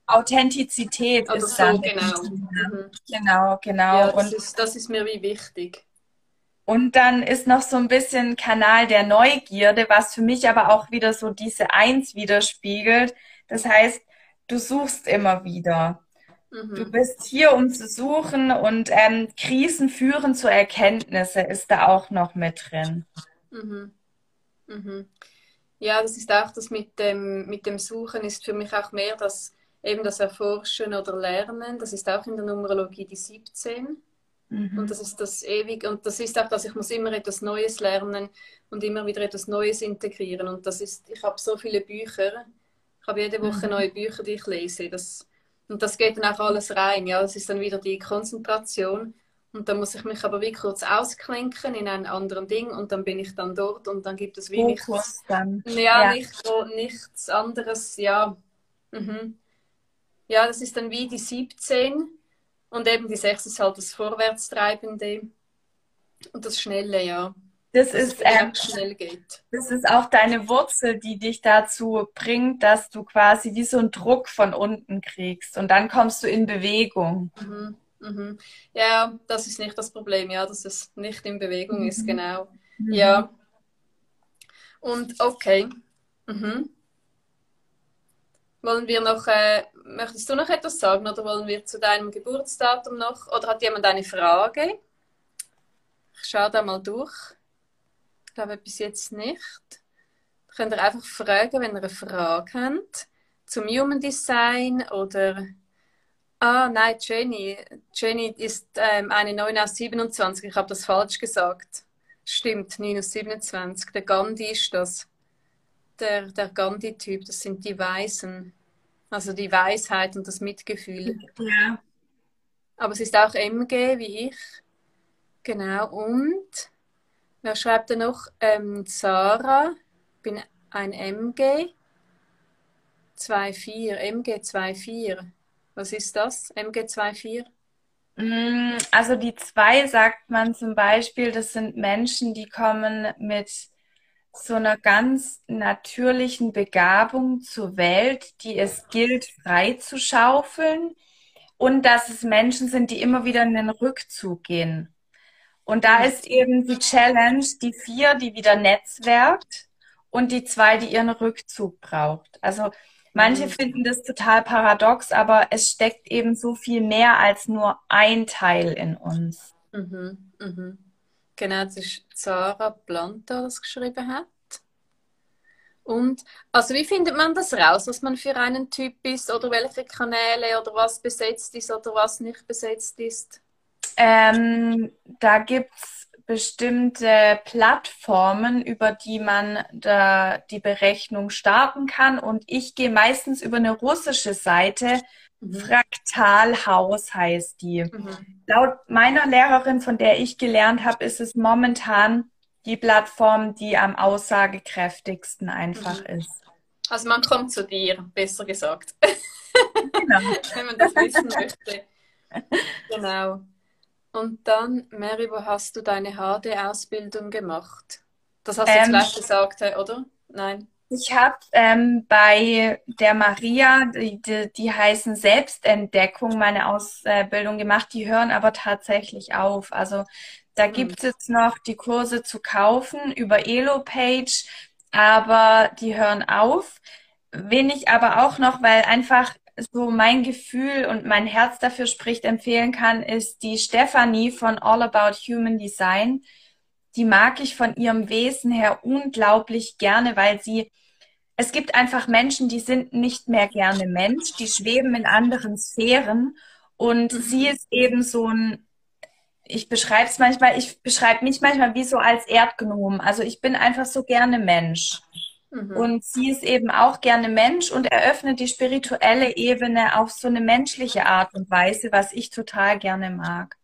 Authentizität Oder ist so, dann genau. Mhm. Genau, genau. Ja, das, Und ist, das ist mir wie wichtig. Und dann ist noch so ein bisschen Kanal der Neugierde, was für mich aber auch wieder so diese Eins widerspiegelt. Das heißt, du suchst immer wieder. Mhm. Du bist hier, um zu suchen und ähm, Krisen führen zu Erkenntnisse ist da auch noch mit drin. Mhm. Mhm. Ja, das ist auch das mit dem, mit dem Suchen ist für mich auch mehr das eben das Erforschen oder Lernen. Das ist auch in der Numerologie die 17. Mhm. Und das ist das ewig und das ist auch, dass ich muss immer etwas Neues lernen und immer wieder etwas Neues integrieren. Und das ist, ich habe so viele Bücher, ich habe jede Woche mhm. neue Bücher, die ich lese. Das, und das geht dann auch alles rein. Ja, das ist dann wieder die Konzentration. Und dann muss ich mich aber wie kurz ausklinken in einem anderen Ding und dann bin ich dann dort und dann gibt es wie nichts, dann. Ja, ja. Nicht, nichts anderes. Ja. Mhm. ja, das ist dann wie die 17 und eben die 6 ist halt das Vorwärtstreibende und das Schnelle, ja. Das, das ist ähm, schnell geht. Das ist auch deine Wurzel, die dich dazu bringt, dass du quasi wie so einen Druck von unten kriegst und dann kommst du in Bewegung. Mhm. Mhm. Ja, das ist nicht das Problem, ja, dass es nicht in Bewegung mhm. ist, genau. Mhm. Ja. Und okay. Mhm. Wollen wir noch, äh, möchtest du noch etwas sagen oder wollen wir zu deinem Geburtsdatum noch? Oder hat jemand eine Frage? Ich schaue da mal durch. Ich glaube bis jetzt nicht. Könnt ihr einfach fragen, wenn ihr eine Frage habt zum Human Design oder Ah, nein, Jenny. Jenny ist ähm, eine 9 aus 27. Ich habe das falsch gesagt. Stimmt, 9 aus 27. Der Gandhi ist das. Der, der Gandhi-Typ, das sind die Weisen. Also die Weisheit und das Mitgefühl. Ja. Aber es ist auch MG wie ich. Genau. Und wer schreibt da noch? Ähm, Sarah. Bin ein MG. 2,4. MG 2,4. Was ist das, MG24? Mm, also die zwei sagt man zum Beispiel, das sind Menschen, die kommen mit so einer ganz natürlichen Begabung zur Welt, die es gilt frei zu schaufeln und dass es Menschen sind, die immer wieder in den Rückzug gehen. Und da ist eben die Challenge, die vier, die wieder netzwerkt und die zwei, die ihren Rückzug braucht. Also Manche mhm. finden das total paradox, aber es steckt eben so viel mehr als nur ein Teil in uns. Mhm, mhm. Genau, das ist Sarah Planta, das geschrieben hat. Und also wie findet man das raus, was man für einen Typ ist oder welche Kanäle oder was besetzt ist oder was nicht besetzt ist? Ähm, da gibt es bestimmte Plattformen, über die man da die Berechnung starten kann. Und ich gehe meistens über eine russische Seite. Mhm. Fraktalhaus heißt die. Mhm. Laut meiner Lehrerin, von der ich gelernt habe, ist es momentan die Plattform, die am aussagekräftigsten einfach mhm. ist. Also man kommt zu dir, besser gesagt. Genau. Wenn man das wissen möchte. Genau. Und dann, Mary, wo hast du deine HD-Ausbildung gemacht? Das hast du ähm, jetzt gleich gesagt, oder? Nein. Ich habe ähm, bei der Maria, die, die, die, heißen Selbstentdeckung, meine Ausbildung gemacht. Die hören aber tatsächlich auf. Also da hm. gibt es jetzt noch die Kurse zu kaufen über Elo-Page, aber die hören auf. Wen ich aber auch noch, weil einfach so mein Gefühl und mein Herz dafür spricht, empfehlen kann, ist die Stephanie von All About Human Design. Die mag ich von ihrem Wesen her unglaublich gerne, weil sie, es gibt einfach Menschen, die sind nicht mehr gerne Mensch, die schweben in anderen Sphären und mhm. sie ist eben so ein, ich beschreibe es manchmal, ich beschreibe mich manchmal wie so als Erdgnom. Also ich bin einfach so gerne Mensch. Mhm. Und sie ist eben auch gerne Mensch und eröffnet die spirituelle Ebene auf so eine menschliche Art und Weise, was ich total gerne mag.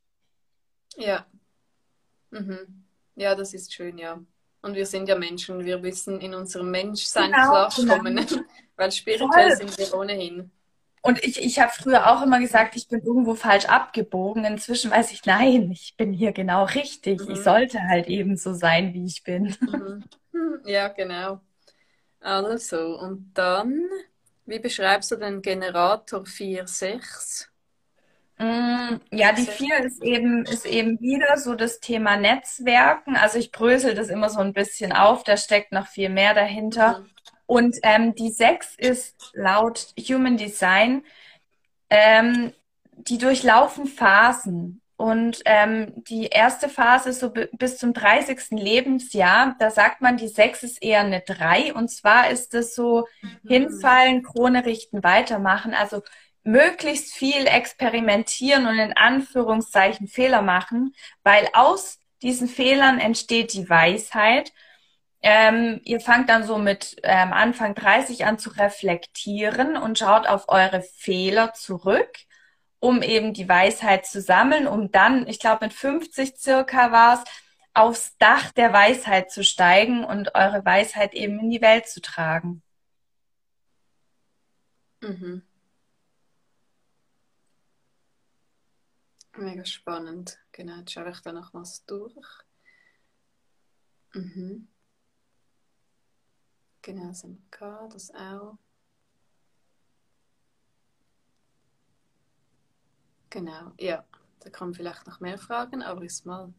Ja. Mhm. Ja, das ist schön, ja. Und wir sind ja Menschen, wir müssen in unserem Menschsein genau, klarkommen, genau. weil spirituell Voll. sind wir ohnehin. Und ich, ich habe früher auch immer gesagt, ich bin irgendwo falsch abgebogen. Inzwischen weiß ich, nein, ich bin hier genau richtig. Mhm. Ich sollte halt eben so sein, wie ich bin. Mhm. Ja, genau. Also, und dann, wie beschreibst du den Generator 4.6? Mm, ja, die 4 ist eben, ist eben wieder so das Thema Netzwerken. Also ich brösel das immer so ein bisschen auf, da steckt noch viel mehr dahinter. Mhm. Und ähm, die 6 ist laut Human Design, ähm, die durchlaufen Phasen. Und ähm, die erste Phase so bis zum 30. Lebensjahr, da sagt man, die 6 ist eher eine 3. Und zwar ist es so mhm. hinfallen, Krone richten, weitermachen. Also möglichst viel experimentieren und in Anführungszeichen Fehler machen, weil aus diesen Fehlern entsteht die Weisheit. Ähm, ihr fangt dann so mit ähm, Anfang 30 an zu reflektieren und schaut auf eure Fehler zurück um eben die Weisheit zu sammeln, um dann, ich glaube mit 50 circa war es, aufs Dach der Weisheit zu steigen und eure Weisheit eben in die Welt zu tragen. Mhm. Mega spannend. Genau, jetzt schaue ich da noch was durch. Mhm. Genau, SMK, das auch. Genau, ja. Da man vielleicht noch mehr fragen, aber ist mal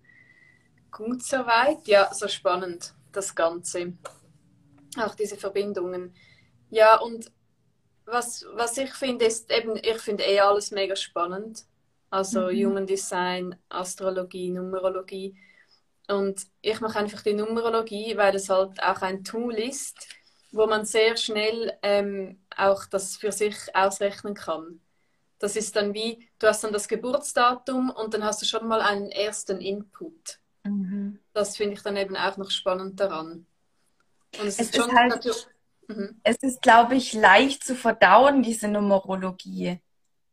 gut soweit. Ja, so spannend, das Ganze. Auch diese Verbindungen. Ja, und was, was ich finde, ist eben, ich finde eh alles mega spannend. Also mhm. Human Design, Astrologie, Numerologie. Und ich mache einfach die Numerologie, weil es halt auch ein Tool ist, wo man sehr schnell ähm, auch das für sich ausrechnen kann. Das ist dann wie, du hast dann das Geburtsdatum und dann hast du schon mal einen ersten Input. Mhm. Das finde ich dann eben auch noch spannend daran. Und es, es ist, ist halt, mhm. es ist, glaube ich, leicht zu verdauen, diese Numerologie.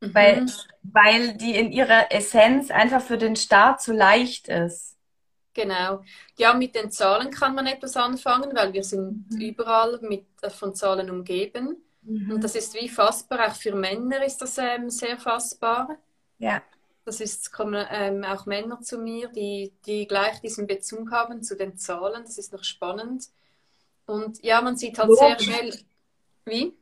Mhm. Weil, weil die in ihrer Essenz einfach für den Start zu leicht ist. Genau. Ja, mit den Zahlen kann man etwas anfangen, weil wir sind mhm. überall mit, äh, von Zahlen umgeben. Mhm. Und das ist wie fassbar, auch für Männer ist das ähm, sehr fassbar. Ja. Das ist, kommen ähm, auch Männer zu mir, die, die gleich diesen Bezug haben zu den Zahlen. Das ist noch spannend. Und ja, man sieht halt Logik. sehr schnell. Wie?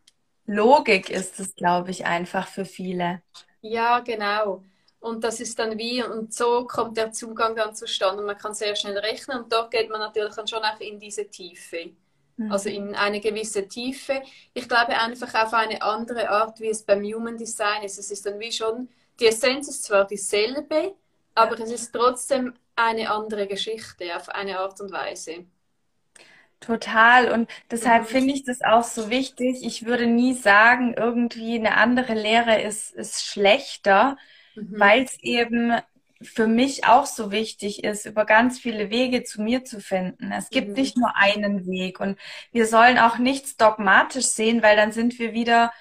Logik ist es, glaube ich, einfach für viele. Ja, genau. Und das ist dann wie, und so kommt der Zugang dann zustande. Und man kann sehr schnell rechnen und dort geht man natürlich dann schon auch in diese Tiefe. Mhm. Also in eine gewisse Tiefe. Ich glaube einfach auf eine andere Art, wie es beim Human Design ist. Es ist dann wie schon, die Essenz ist zwar dieselbe, aber es ist trotzdem eine andere Geschichte auf eine Art und Weise. Total. Und deshalb mhm. finde ich das auch so wichtig. Ich würde nie sagen, irgendwie eine andere Lehre ist, ist schlechter, mhm. weil es eben für mich auch so wichtig ist, über ganz viele Wege zu mir zu finden. Es gibt mhm. nicht nur einen Weg und wir sollen auch nichts dogmatisch sehen, weil dann sind wir wieder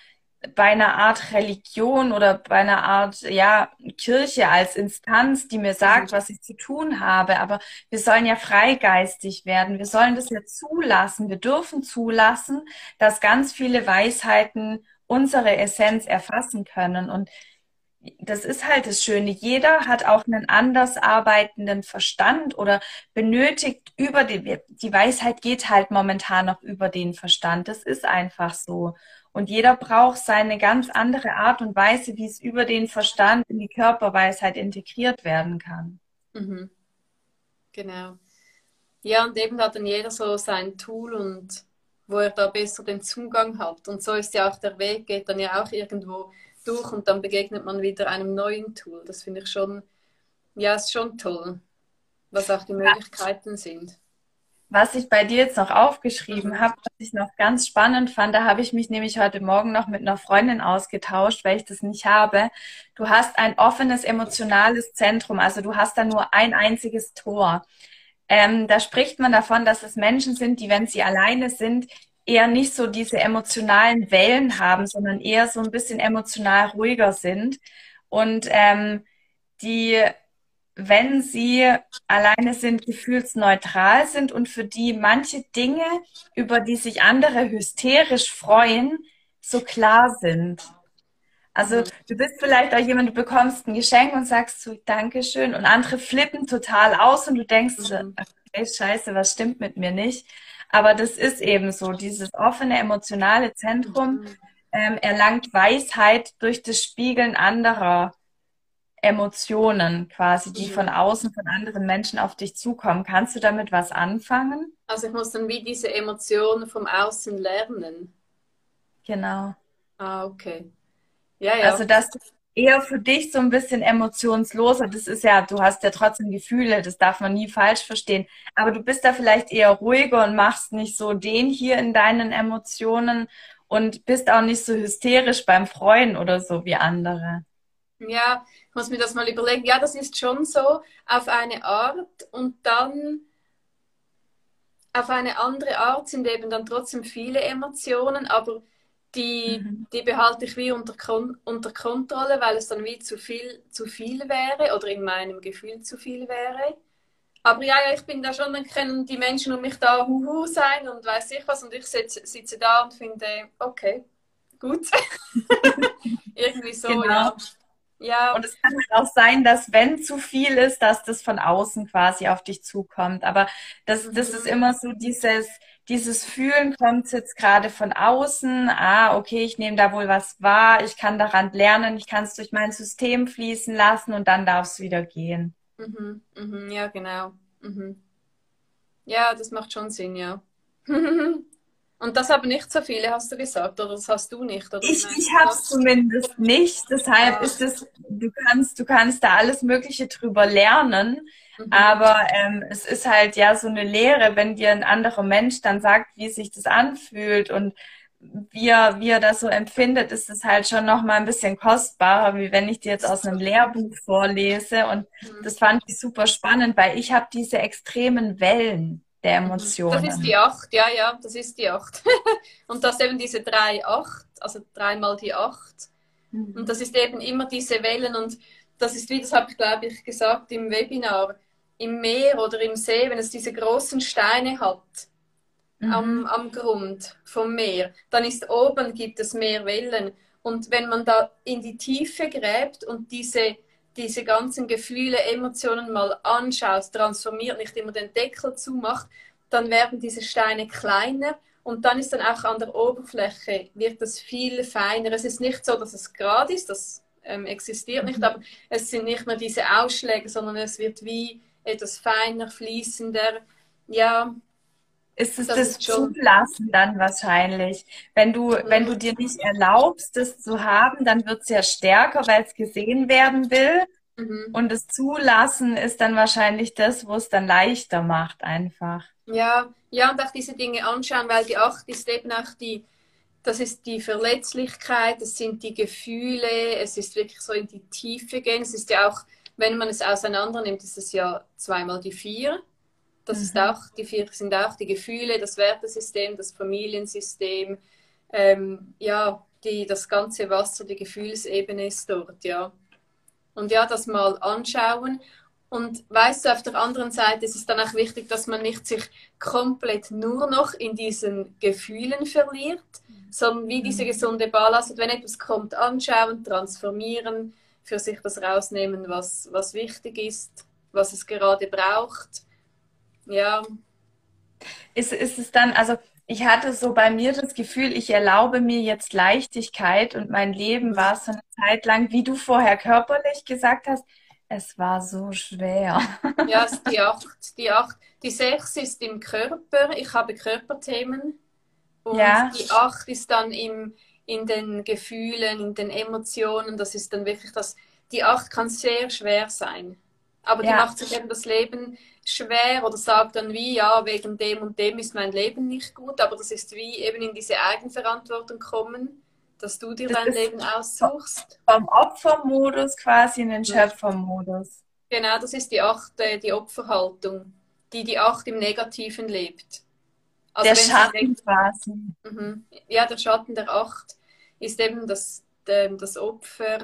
bei einer Art Religion oder bei einer Art, ja, Kirche als Instanz, die mir sagt, mhm. was ich zu tun habe. Aber wir sollen ja freigeistig werden. Wir sollen das ja zulassen. Wir dürfen zulassen, dass ganz viele Weisheiten unsere Essenz erfassen können. Und das ist halt das Schöne. Jeder hat auch einen anders arbeitenden Verstand oder benötigt über die, die Weisheit geht halt momentan noch über den Verstand. Das ist einfach so. Und jeder braucht seine ganz andere Art und Weise, wie es über den Verstand in die Körperweisheit integriert werden kann. Mhm. Genau. Ja, und eben hat dann jeder so sein Tool und wo er da besser den Zugang hat. Und so ist ja auch der Weg, geht dann ja auch irgendwo durch und dann begegnet man wieder einem neuen Tool. Das finde ich schon, ja, ist schon toll, was auch die Möglichkeiten sind. Was ich bei dir jetzt noch aufgeschrieben mhm. habe, was ich noch ganz spannend fand, da habe ich mich nämlich heute Morgen noch mit einer Freundin ausgetauscht, weil ich das nicht habe. Du hast ein offenes emotionales Zentrum, also du hast da nur ein einziges Tor. Ähm, da spricht man davon, dass es Menschen sind, die, wenn sie alleine sind, eher nicht so diese emotionalen Wellen haben, sondern eher so ein bisschen emotional ruhiger sind. Und ähm, die, wenn sie alleine sind, gefühlsneutral sind und für die manche Dinge, über die sich andere hysterisch freuen, so klar sind. Also du bist vielleicht auch jemand, du bekommst ein Geschenk und sagst so Dankeschön und andere flippen total aus und du denkst, mhm. okay, scheiße, was stimmt mit mir nicht? Aber das ist eben so, dieses offene emotionale Zentrum mhm. ähm, erlangt Weisheit durch das Spiegeln anderer Emotionen quasi, die von außen, von anderen Menschen auf dich zukommen. Kannst du damit was anfangen? Also ich muss dann wie diese Emotionen vom Außen lernen. Genau. Ah, okay. Ja, ja. Also dass eher für dich so ein bisschen emotionsloser. Das ist ja, du hast ja trotzdem Gefühle, das darf man nie falsch verstehen. Aber du bist da vielleicht eher ruhiger und machst nicht so den hier in deinen Emotionen und bist auch nicht so hysterisch beim Freuen oder so wie andere. Ja, muss mir das mal überlegen. Ja, das ist schon so auf eine Art und dann auf eine andere Art sind eben dann trotzdem viele Emotionen, aber die, mhm. die behalte ich wie unter, unter Kontrolle, weil es dann wie zu viel, zu viel wäre oder in meinem Gefühl zu viel wäre. Aber ja, ja, ich bin da schon, dann können die Menschen um mich da huhu sein und weiß ich was und ich sitze, sitze da und finde, okay, gut. Irgendwie so, genau. ja. Ja. Und es kann halt auch sein, dass wenn zu viel ist, dass das von außen quasi auf dich zukommt. Aber das, das ist immer so dieses, dieses Fühlen kommt jetzt gerade von außen, ah, okay, ich nehme da wohl was wahr, ich kann daran lernen, ich kann es durch mein System fließen lassen und dann darf es wieder gehen. Mhm, mhm, ja, genau. Mhm. Ja, das macht schon Sinn, ja. Und das haben nicht so viele, hast du gesagt, oder das hast du nicht? Oder ich ich habe es zumindest nicht. Deshalb ja. ist es, du kannst, du kannst da alles Mögliche drüber lernen. Mhm. Aber ähm, es ist halt ja so eine Lehre, wenn dir ein anderer Mensch dann sagt, wie sich das anfühlt und wie er, wie er das so empfindet, ist es halt schon noch mal ein bisschen kostbarer, wie wenn ich dir jetzt aus einem Lehrbuch vorlese. Und mhm. das fand ich super spannend, weil ich habe diese extremen Wellen der Emotionen. Das ist die acht, ja, ja, das ist die acht. und das eben diese drei acht, also dreimal die acht. Mhm. Und das ist eben immer diese Wellen und das ist wie, das habe ich glaube ich gesagt im Webinar, im Meer oder im See, wenn es diese großen Steine hat mhm. am, am Grund vom Meer, dann ist oben gibt es mehr Wellen. Und wenn man da in die Tiefe gräbt und diese diese ganzen Gefühle, Emotionen mal anschaust, transformiert, nicht immer den Deckel zumacht, dann werden diese Steine kleiner und dann ist dann auch an der Oberfläche wird das viel feiner. Es ist nicht so, dass es gerade ist, das ähm, existiert nicht, mhm. aber es sind nicht mehr diese Ausschläge, sondern es wird wie etwas feiner, fließender. Ja, ist es das, das Zulassen dann wahrscheinlich. Wenn du, mhm. wenn du dir nicht erlaubst, das zu haben, dann wird es ja stärker, weil es gesehen werden will. Mhm. Und das Zulassen ist dann wahrscheinlich das, wo es dann leichter macht, einfach. Ja, ja, und auch diese Dinge anschauen, weil die Acht ist eben auch die, das ist die Verletzlichkeit, das sind die Gefühle, es ist wirklich so in die Tiefe gehen. Es ist ja auch, wenn man es auseinander nimmt, ist es ja zweimal die Vier. Das mhm. ist auch, die vier sind auch die Gefühle, das Wertesystem, das Familiensystem, ähm, ja, die, das ganze Wasser, die Gefühlsebene ist dort, ja. Und ja, das mal anschauen. Und weißt du, auf der anderen Seite ist es dann auch wichtig, dass man nicht sich komplett nur noch in diesen Gefühlen verliert, sondern wie diese mhm. gesunde Balance, wenn etwas kommt, anschauen, transformieren, für sich das rausnehmen, was, was wichtig ist, was es gerade braucht ja. Ist, ist es dann, also ich hatte so bei mir das Gefühl, ich erlaube mir jetzt Leichtigkeit und mein Leben war so eine Zeit lang, wie du vorher körperlich gesagt hast, es war so schwer. Ja, die acht, die acht, die sechs ist im Körper, ich habe Körperthemen und ja. die acht ist dann im, in den Gefühlen, in den Emotionen, das ist dann wirklich das, die acht kann sehr schwer sein. Aber die macht sich eben das Leben schwer oder sagt dann wie, ja, wegen dem und dem ist mein Leben nicht gut, aber das ist wie eben in diese Eigenverantwortung kommen, dass du dir das dein Leben aussuchst. Vom Opfermodus quasi in den Schöpfermodus. Genau, das ist die Acht, äh, die Opferhaltung, die die Acht im Negativen lebt. Also der Schatten quasi. Mhm. Ja, der Schatten der Acht ist eben das, das Opfer,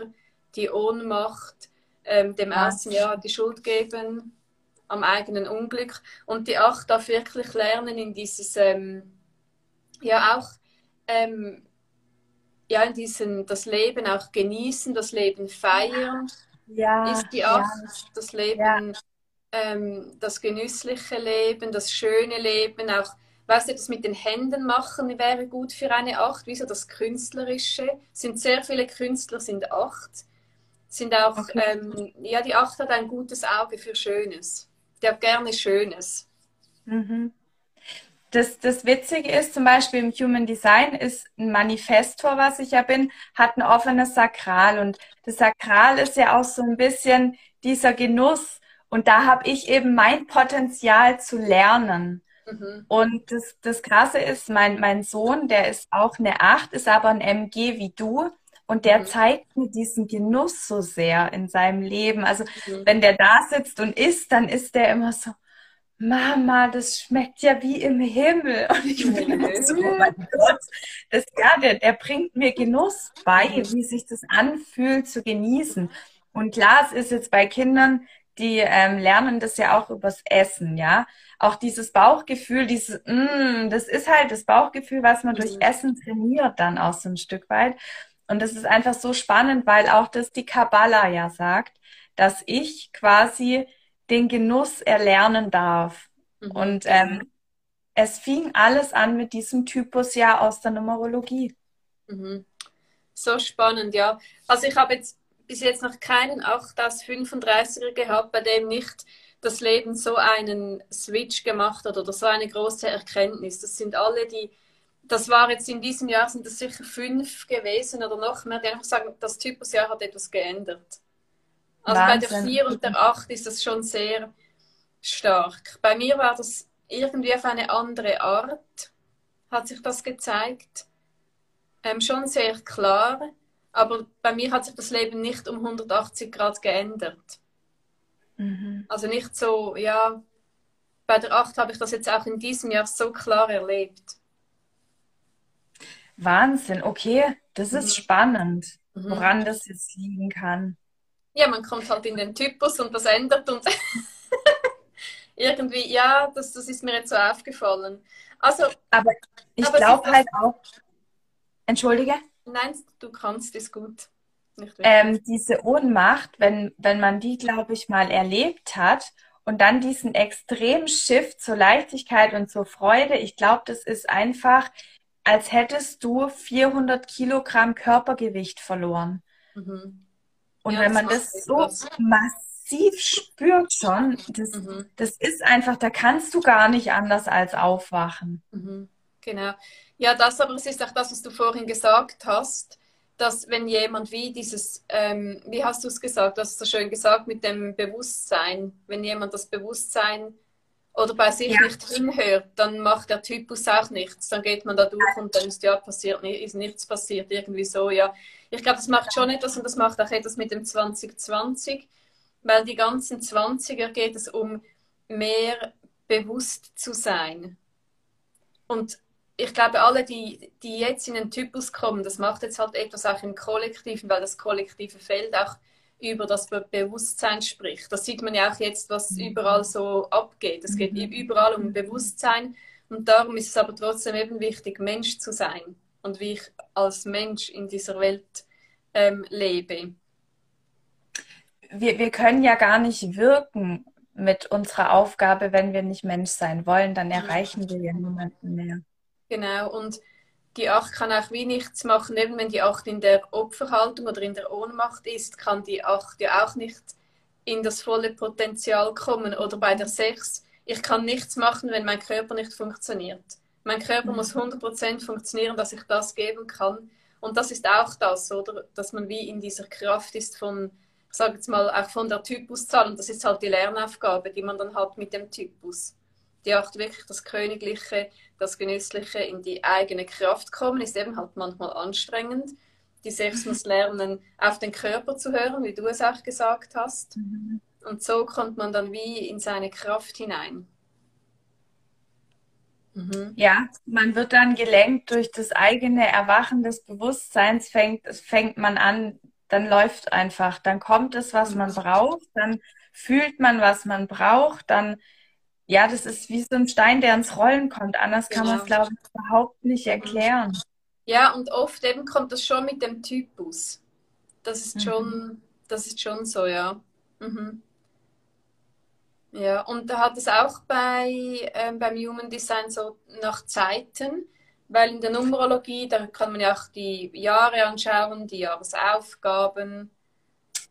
die Ohnmacht, ähm, dem Außen ja die Schuld geben am eigenen Unglück. Und die Acht darf wirklich lernen in dieses, ähm, ja auch, ähm, ja, in diesem, das Leben auch genießen, das Leben feiern. Ja, ist die Acht, ja. das Leben, ja. ähm, das genüssliche Leben, das schöne Leben, auch, weißt du, das mit den Händen machen wäre gut für eine Acht, wieso das Künstlerische, sind sehr viele Künstler, sind Acht, sind auch, okay. ähm, ja, die Acht hat ein gutes Auge für Schönes der gerne Schönes. Mhm. Das, das Witzige ist zum Beispiel im Human Design ist ein Manifestor, was ich ja bin, hat ein offenes Sakral. Und das Sakral ist ja auch so ein bisschen dieser Genuss. Und da habe ich eben mein Potenzial zu lernen. Mhm. Und das, das Krasse ist, mein, mein Sohn, der ist auch eine Acht, ist aber ein MG wie du. Und der mhm. zeigt mir diesen Genuss so sehr in seinem Leben. Also mhm. wenn der da sitzt und isst, dann ist der immer so, Mama, das schmeckt ja wie im Himmel. Und ich bin mhm. so, oh mein Gott, das, ja, der, der bringt mir Genuss bei, mhm. wie sich das anfühlt zu genießen. Und klar, es ist jetzt bei Kindern, die ähm, lernen das ja auch übers Essen, ja. Auch dieses Bauchgefühl, dieses, mm, das ist halt das Bauchgefühl, was man durch mhm. Essen trainiert dann auch so ein Stück weit. Und das ist einfach so spannend, weil auch das die Kabbala ja sagt, dass ich quasi den Genuss erlernen darf. Mhm. Und ähm, es fing alles an mit diesem Typus ja aus der Numerologie. Mhm. So spannend, ja. Also ich habe jetzt bis jetzt noch keinen 8 aus 35er gehabt, bei dem nicht das Leben so einen Switch gemacht hat oder so eine große Erkenntnis. Das sind alle die, das war jetzt in diesem Jahr, sind das sicher fünf gewesen oder noch mehr, die einfach sagen, das Typusjahr hat etwas geändert. Also Wahnsinn. bei der 4 und der 8 ist das schon sehr stark. Bei mir war das irgendwie auf eine andere Art, hat sich das gezeigt. Ähm, schon sehr klar, aber bei mir hat sich das Leben nicht um 180 Grad geändert. Mhm. Also nicht so, ja, bei der 8 habe ich das jetzt auch in diesem Jahr so klar erlebt. Wahnsinn, okay, das ist mhm. spannend, mhm. woran das jetzt liegen kann. Ja, man kommt halt in den Typus und das ändert und irgendwie, ja, das, das ist mir jetzt so aufgefallen. Also, aber ich glaube halt auch, entschuldige? Nein, du kannst, ist gut. Ähm, diese Ohnmacht, wenn, wenn man die, glaube ich, mal erlebt hat und dann diesen extremen Shift zur Leichtigkeit und zur Freude, ich glaube, das ist einfach, als hättest du 400 Kilogramm Körpergewicht verloren. Mhm. Und ja, wenn man das, das so was. massiv spürt schon, das, mhm. das ist einfach, da kannst du gar nicht anders als aufwachen. Mhm. Genau. Ja, das aber es ist auch das, was du vorhin gesagt hast, dass wenn jemand wie dieses, ähm, wie hast du es gesagt, du hast es so schön gesagt, mit dem Bewusstsein, wenn jemand das Bewusstsein oder bei sich ja. nicht hinhört, dann macht der Typus auch nichts. Dann geht man da durch und dann ist ja passiert, ist nichts passiert, irgendwie so, ja. Ich glaube, das macht schon etwas und das macht auch etwas mit dem 2020, weil die ganzen 20er geht es um mehr bewusst zu sein. Und ich glaube, alle, die, die jetzt in den Typus kommen, das macht jetzt halt etwas auch im Kollektiven, weil das kollektive Feld auch über das Bewusstsein spricht. Das sieht man ja auch jetzt, was mhm. überall so abgeht. Es geht mhm. überall um Bewusstsein und darum ist es aber trotzdem eben wichtig, Mensch zu sein und wie ich als Mensch in dieser Welt ähm, lebe. Wir, wir können ja gar nicht wirken mit unserer Aufgabe, wenn wir nicht Mensch sein wollen, dann erreichen wir ja niemanden mehr. Genau, und die Acht kann auch wie nichts machen, eben wenn die Acht in der Opferhaltung oder in der Ohnmacht ist, kann die Acht ja auch nicht in das volle Potenzial kommen. Oder bei der Sechs, ich kann nichts machen, wenn mein Körper nicht funktioniert. Mein Körper mhm. muss 100% funktionieren, dass ich das geben kann. Und das ist auch das, oder? Dass man wie in dieser Kraft ist von, ich sage jetzt mal, auch von der Typuszahl. Und das ist halt die Lernaufgabe, die man dann hat mit dem Typus. Die Acht wirklich das Königliche, das Genüssliche in die eigene Kraft kommen, ist eben halt manchmal anstrengend. Die Sechs muss lernen, auf den Körper zu hören, wie du es auch gesagt hast. Mhm. Und so kommt man dann wie in seine Kraft hinein. Mhm. Ja, man wird dann gelenkt durch das eigene Erwachen des Bewusstseins, fängt, fängt man an, dann läuft einfach, dann kommt es, was man braucht, dann fühlt man, was man braucht, dann ja, das ist wie so ein Stein, der ins Rollen kommt. Anders genau. kann man es, glaube ich, überhaupt nicht erklären. Ja, und oft eben kommt das schon mit dem Typus. Das ist mhm. schon, das ist schon so, ja. Mhm. Ja, und da hat es auch bei, ähm, beim Human Design so nach Zeiten, weil in der Numerologie, da kann man ja auch die Jahre anschauen, die Jahresaufgaben.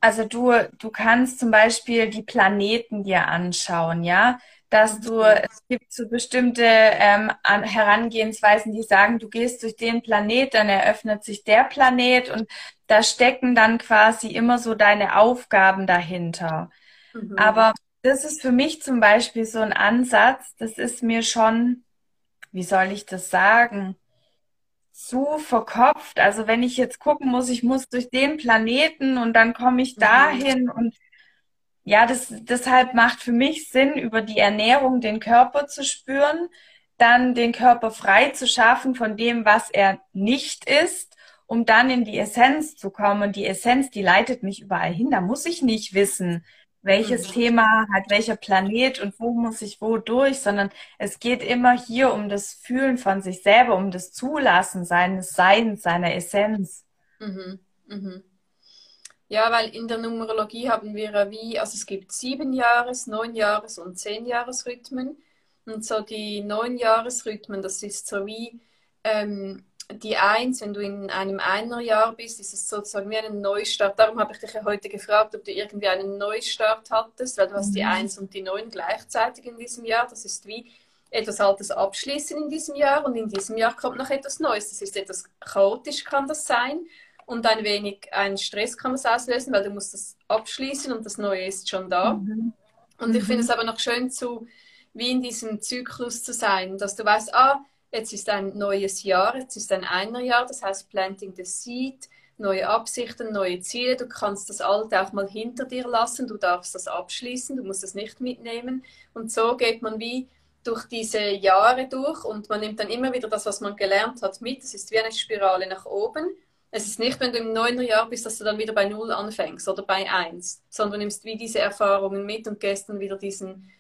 Also du, du kannst zum Beispiel die Planeten dir anschauen, ja dass du, es gibt so bestimmte ähm, Herangehensweisen, die sagen, du gehst durch den Planet, dann eröffnet sich der Planet und da stecken dann quasi immer so deine Aufgaben dahinter. Mhm. Aber das ist für mich zum Beispiel so ein Ansatz, das ist mir schon, wie soll ich das sagen, zu verkopft. Also wenn ich jetzt gucken muss, ich muss durch den Planeten und dann komme ich mhm. dahin mhm. und ja, das, deshalb macht für mich Sinn, über die Ernährung den Körper zu spüren, dann den Körper frei zu schaffen von dem, was er nicht ist, um dann in die Essenz zu kommen. Und die Essenz, die leitet mich überall hin. Da muss ich nicht wissen, welches mhm. Thema hat welcher Planet und wo muss ich wo durch, sondern es geht immer hier um das Fühlen von sich selber, um das Zulassen seines Seins, seiner Essenz. Mhm. Mhm. Ja, weil in der Numerologie haben wir wie, also es gibt sieben Jahres, neun Jahres und zehn Jahresrhythmen. Und so die neun Jahresrhythmen, das ist so wie ähm, die Eins, wenn du in einem Einerjahr bist, ist es sozusagen wie ein Neustart. Darum habe ich dich ja heute gefragt, ob du irgendwie einen Neustart hattest, weil du hast die mhm. Eins und die Neun gleichzeitig in diesem Jahr. Das ist wie etwas Altes abschließen in diesem Jahr und in diesem Jahr kommt noch etwas Neues. Das ist etwas chaotisch, kann das sein. Und ein wenig ein Stress kann das auslösen, weil du musst das abschließen und das Neue ist schon da. Mhm. Und ich finde mhm. es aber noch schön, zu, wie in diesem Zyklus zu sein, dass du weißt, ah, jetzt ist ein neues Jahr, jetzt ist ein Einerjahr, das heißt Planting the Seed, neue Absichten, neue Ziele. Du kannst das Alte auch mal hinter dir lassen, du darfst das abschließen, du musst es nicht mitnehmen. Und so geht man wie durch diese Jahre durch und man nimmt dann immer wieder das, was man gelernt hat, mit. Es ist wie eine Spirale nach oben. Es ist nicht, wenn du im neunten Jahr bist, dass du dann wieder bei Null anfängst oder bei Eins, sondern du nimmst wie diese Erfahrungen mit und gehst dann wieder diesen.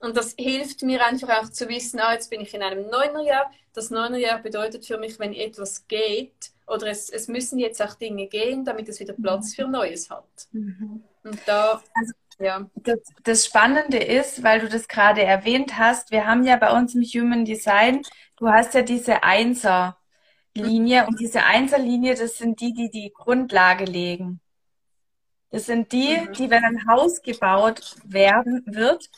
Und das hilft mir einfach auch zu wissen, ah, jetzt bin ich in einem neunten Jahr. Das neunte Jahr bedeutet für mich, wenn etwas geht, oder es, es müssen jetzt auch Dinge gehen, damit es wieder Platz für Neues hat. Mhm. Und da also ja. Das, das, Spannende ist, weil du das gerade erwähnt hast, wir haben ja bei uns im Human Design, du hast ja diese Einser-Linie und diese Einser-Linie, das sind die, die die Grundlage legen. Das sind die, mhm. die, wenn ein Haus gebaut werden wird,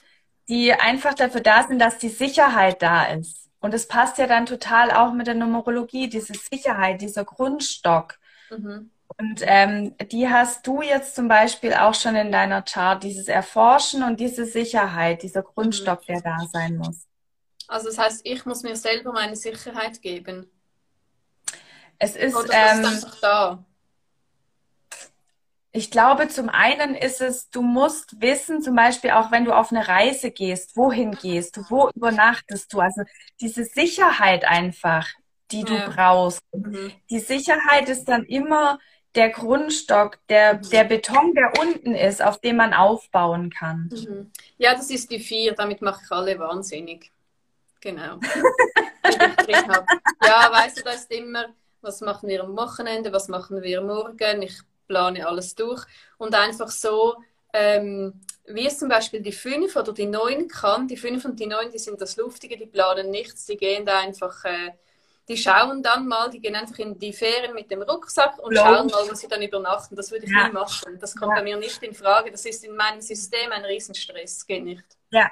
die einfach dafür da sind, dass die Sicherheit da ist. Und es passt ja dann total auch mit der Numerologie, diese Sicherheit, dieser Grundstock. Mhm. Und ähm, die hast du jetzt zum Beispiel auch schon in deiner Chart, dieses Erforschen und diese Sicherheit, dieser Grundstock, mhm. der da sein muss. Also das heißt, ich muss mir selber meine Sicherheit geben. Es ist, Oder ähm, ist einfach da. Ich glaube, zum einen ist es, du musst wissen, zum Beispiel auch wenn du auf eine Reise gehst, wohin gehst du, wo übernachtest du, also diese Sicherheit einfach, die du ja. brauchst. Mhm. Die Sicherheit ist dann immer der Grundstock, der, mhm. der Beton, der unten ist, auf dem man aufbauen kann. Mhm. Ja, das ist die vier, damit mache ich alle wahnsinnig. Genau. ja, weißt du, da ist immer, was machen wir am Wochenende, was machen wir morgen, ich plane alles durch und einfach so, ähm, wie es zum Beispiel die fünf oder die neun kann, die fünf und die neun, die sind das Luftige, die planen nichts, die gehen da einfach äh, die schauen dann mal, die gehen einfach in die Ferien mit dem Rucksack und Logisch. schauen mal, wo sie dann übernachten. Das würde ich ja. nie machen. Das kommt ja. bei mir nicht in Frage. Das ist in meinem System ein Riesenstress. Geht nicht. Ja,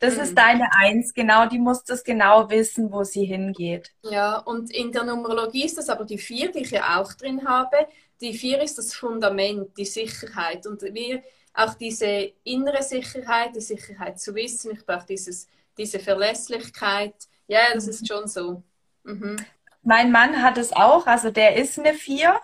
das mhm. ist deine Eins, genau. Die muss das genau wissen, wo sie hingeht. Ja, und in der Numerologie ist das aber die Vier, die ich ja auch drin habe. Die Vier ist das Fundament, die Sicherheit. Und wir auch diese innere Sicherheit, die Sicherheit zu wissen. Ich brauche dieses, diese Verlässlichkeit. Ja, das mhm. ist schon so. Mhm. Mein Mann hat es auch, also der ist eine Vier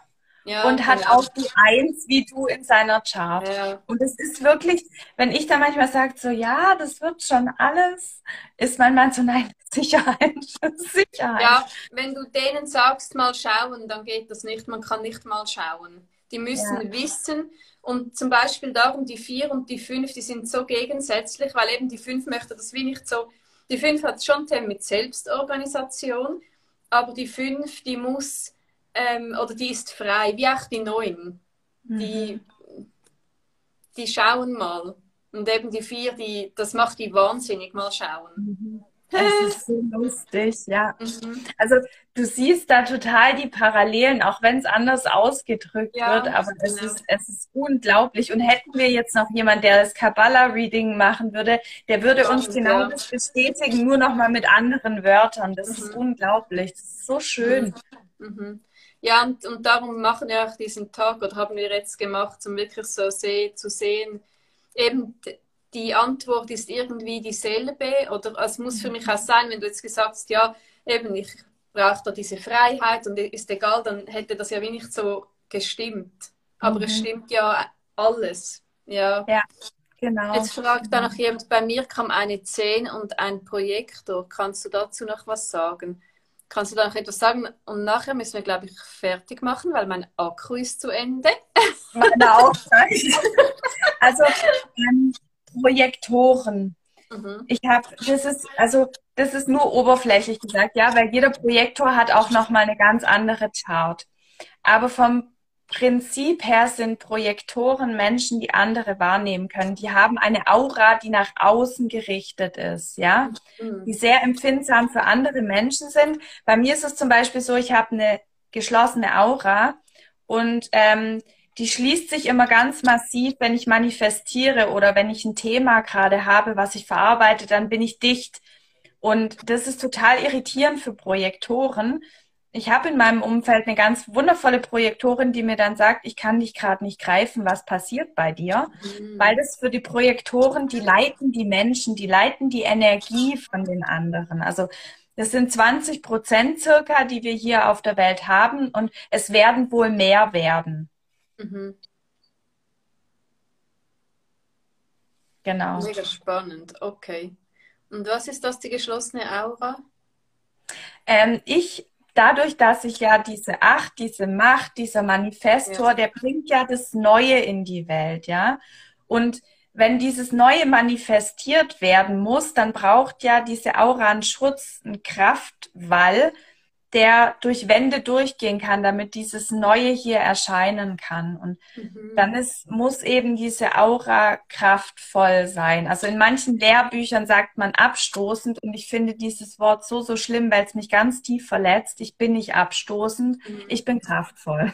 ja, und hat genau. auch die Eins wie du in seiner Chart. Ja. Und es ist wirklich, wenn ich da manchmal sage, so ja, das wird schon alles, ist mein Mann so, nein, Sicherheit, Sicherheit. Ja, wenn du denen sagst, mal schauen, dann geht das nicht. Man kann nicht mal schauen. Die müssen ja. wissen. Und zum Beispiel darum, die vier und die fünf, die sind so gegensätzlich, weil eben die fünf möchte das wie nicht so die 5 hat schon Themen mit Selbstorganisation, aber die 5, die muss, ähm, oder die ist frei, wie auch die 9. Mhm. Die, die schauen mal. Und eben die 4, die, das macht die wahnsinnig, mal schauen. Mhm. Das ist so lustig, ja. Mhm. Also du siehst da total die Parallelen, auch wenn es anders ausgedrückt ja, wird, aber genau. es, ist, es ist unglaublich. Und hätten wir jetzt noch jemand, der das Kabbalah-Reading machen würde, der würde uns genau ja. das bestätigen, nur noch mal mit anderen Wörtern. Das mhm. ist unglaublich. Das ist so schön. Mhm. Mhm. Ja, und, und darum machen wir auch diesen Tag oder haben wir jetzt gemacht, um wirklich so seh, zu sehen, eben die Antwort ist irgendwie dieselbe oder es muss für mich auch sein, wenn du jetzt gesagt hast, ja, eben, ich brauche da diese Freiheit und ist egal, dann hätte das ja wie nicht so gestimmt. Aber mhm. es stimmt ja alles. Ja. ja. Genau. Jetzt fragt da noch jemand, bei mir kam eine 10 und ein Projektor. Kannst du dazu noch was sagen? Kannst du da noch etwas sagen? Und nachher müssen wir, glaube ich, fertig machen, weil mein Akku ist zu Ende. Meine also, ähm, Projektoren. Mhm. Ich habe, das ist, also das ist nur oberflächlich gesagt, ja, weil jeder Projektor hat auch nochmal eine ganz andere Chart. Aber vom Prinzip her sind Projektoren Menschen, die andere wahrnehmen können. Die haben eine Aura, die nach außen gerichtet ist, ja, mhm. die sehr empfindsam für andere Menschen sind. Bei mir ist es zum Beispiel so, ich habe eine geschlossene Aura und ähm, die schließt sich immer ganz massiv, wenn ich manifestiere oder wenn ich ein Thema gerade habe, was ich verarbeite, dann bin ich dicht. Und das ist total irritierend für Projektoren, ich habe in meinem Umfeld eine ganz wundervolle Projektorin, die mir dann sagt, ich kann dich gerade nicht greifen, was passiert bei dir, mhm. weil das für die Projektoren, die leiten die Menschen, die leiten die Energie von den anderen. Also das sind 20 Prozent circa, die wir hier auf der Welt haben und es werden wohl mehr werden. Mhm. Genau. Mega spannend, okay. Und was ist das, die geschlossene Aura? Ähm, ich dadurch, dass ich ja diese Acht, diese Macht, dieser Manifestor, ja. der bringt ja das Neue in die Welt, ja. Und wenn dieses Neue manifestiert werden muss, dann braucht ja diese Aura einen Schutz, einen Kraftwall, der durch Wände durchgehen kann, damit dieses Neue hier erscheinen kann. Und mhm. dann ist, muss eben diese Aura kraftvoll sein. Also in manchen Lehrbüchern sagt man abstoßend und ich finde dieses Wort so, so schlimm, weil es mich ganz tief verletzt. Ich bin nicht abstoßend, mhm. ich bin kraftvoll.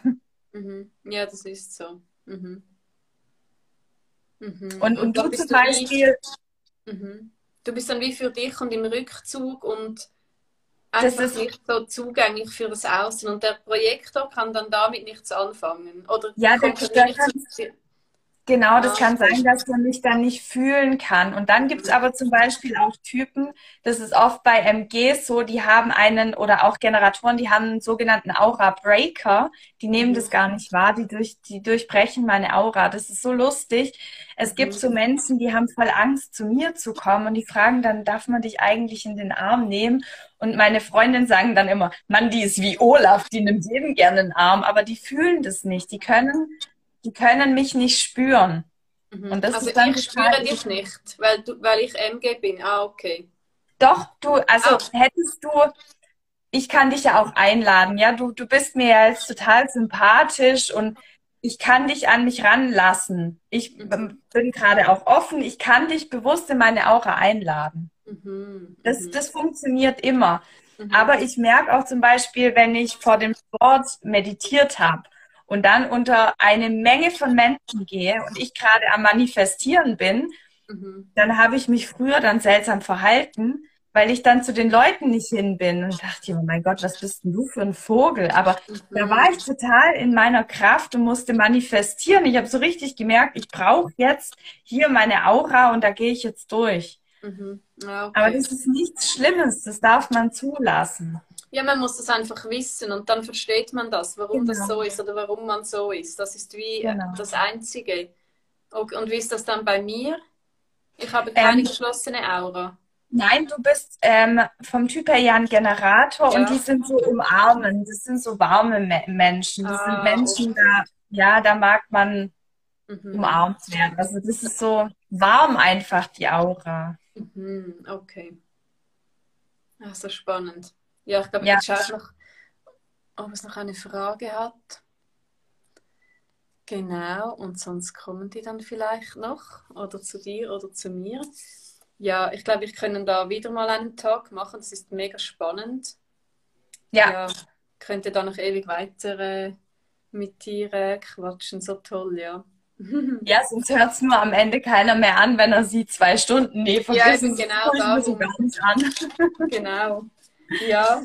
Mhm. Ja, das ist so. Mhm. Mhm. Und, und, und du zum Beispiel. Mhm. Du bist dann wie für dich und im Rückzug und einfach ist, nicht so zugänglich für das Außen und der Projektor kann dann damit nichts anfangen. Oder ja, der, der kann, Genau, das kann sein, dass man mich dann nicht fühlen kann. Und dann gibt es aber zum Beispiel auch Typen, das ist oft bei MGs so, die haben einen, oder auch Generatoren, die haben einen sogenannten Aura Breaker, die nehmen mhm. das gar nicht wahr, die, durch, die durchbrechen meine Aura. Das ist so lustig. Es gibt so mhm. Menschen, die haben voll Angst, zu mir zu kommen und die fragen dann, darf man dich eigentlich in den Arm nehmen? Und meine Freundinnen sagen dann immer, Mann, die ist wie Olaf, die nimmt jedem gerne einen Arm, aber die fühlen das nicht. Die können die können mich nicht spüren. Mhm. Und das also ist dann ich spüre dich nicht, weil, du, weil ich MG bin. Ah, okay. Doch, du, also ah. hättest du, ich kann dich ja auch einladen, ja, du, du bist mir ja jetzt total sympathisch und ich kann dich an mich ranlassen. Ich mhm. bin gerade auch offen, ich kann dich bewusst in meine Aura einladen. Mhm. Das, mhm. das funktioniert immer. Mhm. Aber ich merke auch zum Beispiel, wenn ich vor dem Sport meditiert habe, und dann unter eine Menge von Menschen gehe und ich gerade am Manifestieren bin, mhm. dann habe ich mich früher dann seltsam verhalten, weil ich dann zu den Leuten nicht hin bin und dachte, oh mein Gott, was bist denn du für ein Vogel? Aber mhm. da war ich total in meiner Kraft und musste manifestieren. Ich habe so richtig gemerkt, ich brauche jetzt hier meine Aura und da gehe ich jetzt durch. Mhm. Ja, okay. Aber das ist nichts Schlimmes, das darf man zulassen. Ja, man muss das einfach wissen und dann versteht man das, warum genau. das so ist oder warum man so ist. Das ist wie genau. das Einzige. Und wie ist das dann bei mir? Ich habe keine ähm, geschlossene Aura. Nein, du bist ähm, vom Typ her ja ein Generator ja. und die sind so umarmen. Das sind so warme Me Menschen. Das ah, sind Menschen, okay. da, ja, da mag man mhm. umarmt werden. Also das ist so warm einfach, die Aura. Mhm, okay. Ach, so spannend. Ja, ich glaube, ja. ich schaue noch, ob es noch eine Frage hat. Genau, und sonst kommen die dann vielleicht noch oder zu dir oder zu mir. Ja, ich glaube, wir können da wieder mal einen Tag machen. Das ist mega spannend. Ja. ja könnte da noch ewig weiter äh, mit dir äh, quatschen, so toll, ja. Ja, sonst hört es nur am Ende keiner mehr an, wenn er sieht zwei Stunden. Nee, vergiss ja, genau darum. So gar nicht an. genau. Ja.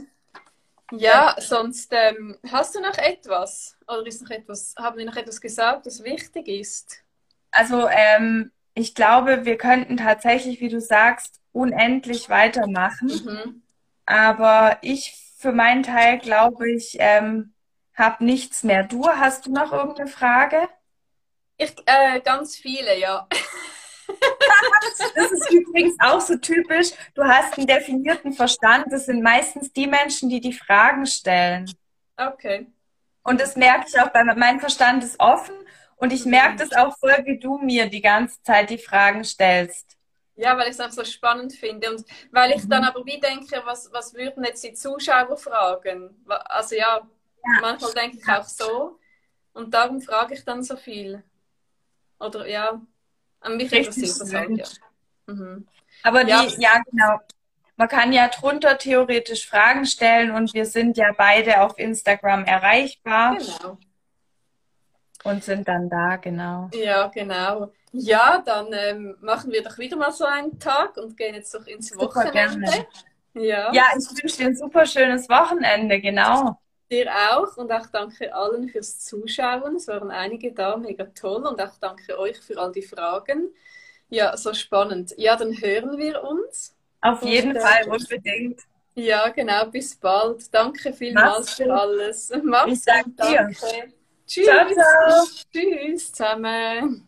Ja, sonst ähm, hast du noch etwas? Oder ist noch etwas, haben wir noch etwas gesagt, das wichtig ist? Also ähm, ich glaube, wir könnten tatsächlich, wie du sagst, unendlich weitermachen. Mhm. Aber ich für meinen Teil glaube ich, ähm, habe nichts mehr. Du, hast du noch irgendeine Frage? Ich, äh, ganz viele, ja. das ist übrigens auch so typisch. Du hast einen definierten Verstand. Das sind meistens die Menschen, die die Fragen stellen. Okay. Und das merke ich auch, weil mein Verstand ist offen und ich merke mhm. das auch voll, wie du mir die ganze Zeit die Fragen stellst. Ja, weil ich es auch so spannend finde und weil ich dann mhm. aber wie denke, was, was würden jetzt die Zuschauer fragen? Also ja, ja. manchmal denke ich auch so. Und darum frage ich dann so viel. Oder ja, mich Richtig interessiert das schön. ja. Mhm. Aber die, Ja. ja, genau. Man kann ja drunter theoretisch Fragen stellen und wir sind ja beide auf Instagram erreichbar Genau. und sind dann da, genau. Ja, genau. Ja, dann ähm, machen wir doch wieder mal so einen Tag und gehen jetzt doch ins Super Wochenende. gerne. Ja, Ja, ich wünsche dir ein super schönes Wochenende, genau. Dir auch und auch danke allen fürs Zuschauen. Es waren einige da, mega toll und auch danke euch für all die Fragen. Ja, so spannend. Ja, dann hören wir uns. Auf Und, jeden Fall unbedingt. Ja, genau, bis bald. Danke vielmals für alles. Mach's gut, danke. Tschüss. Ciao, ciao. Tschüss zusammen.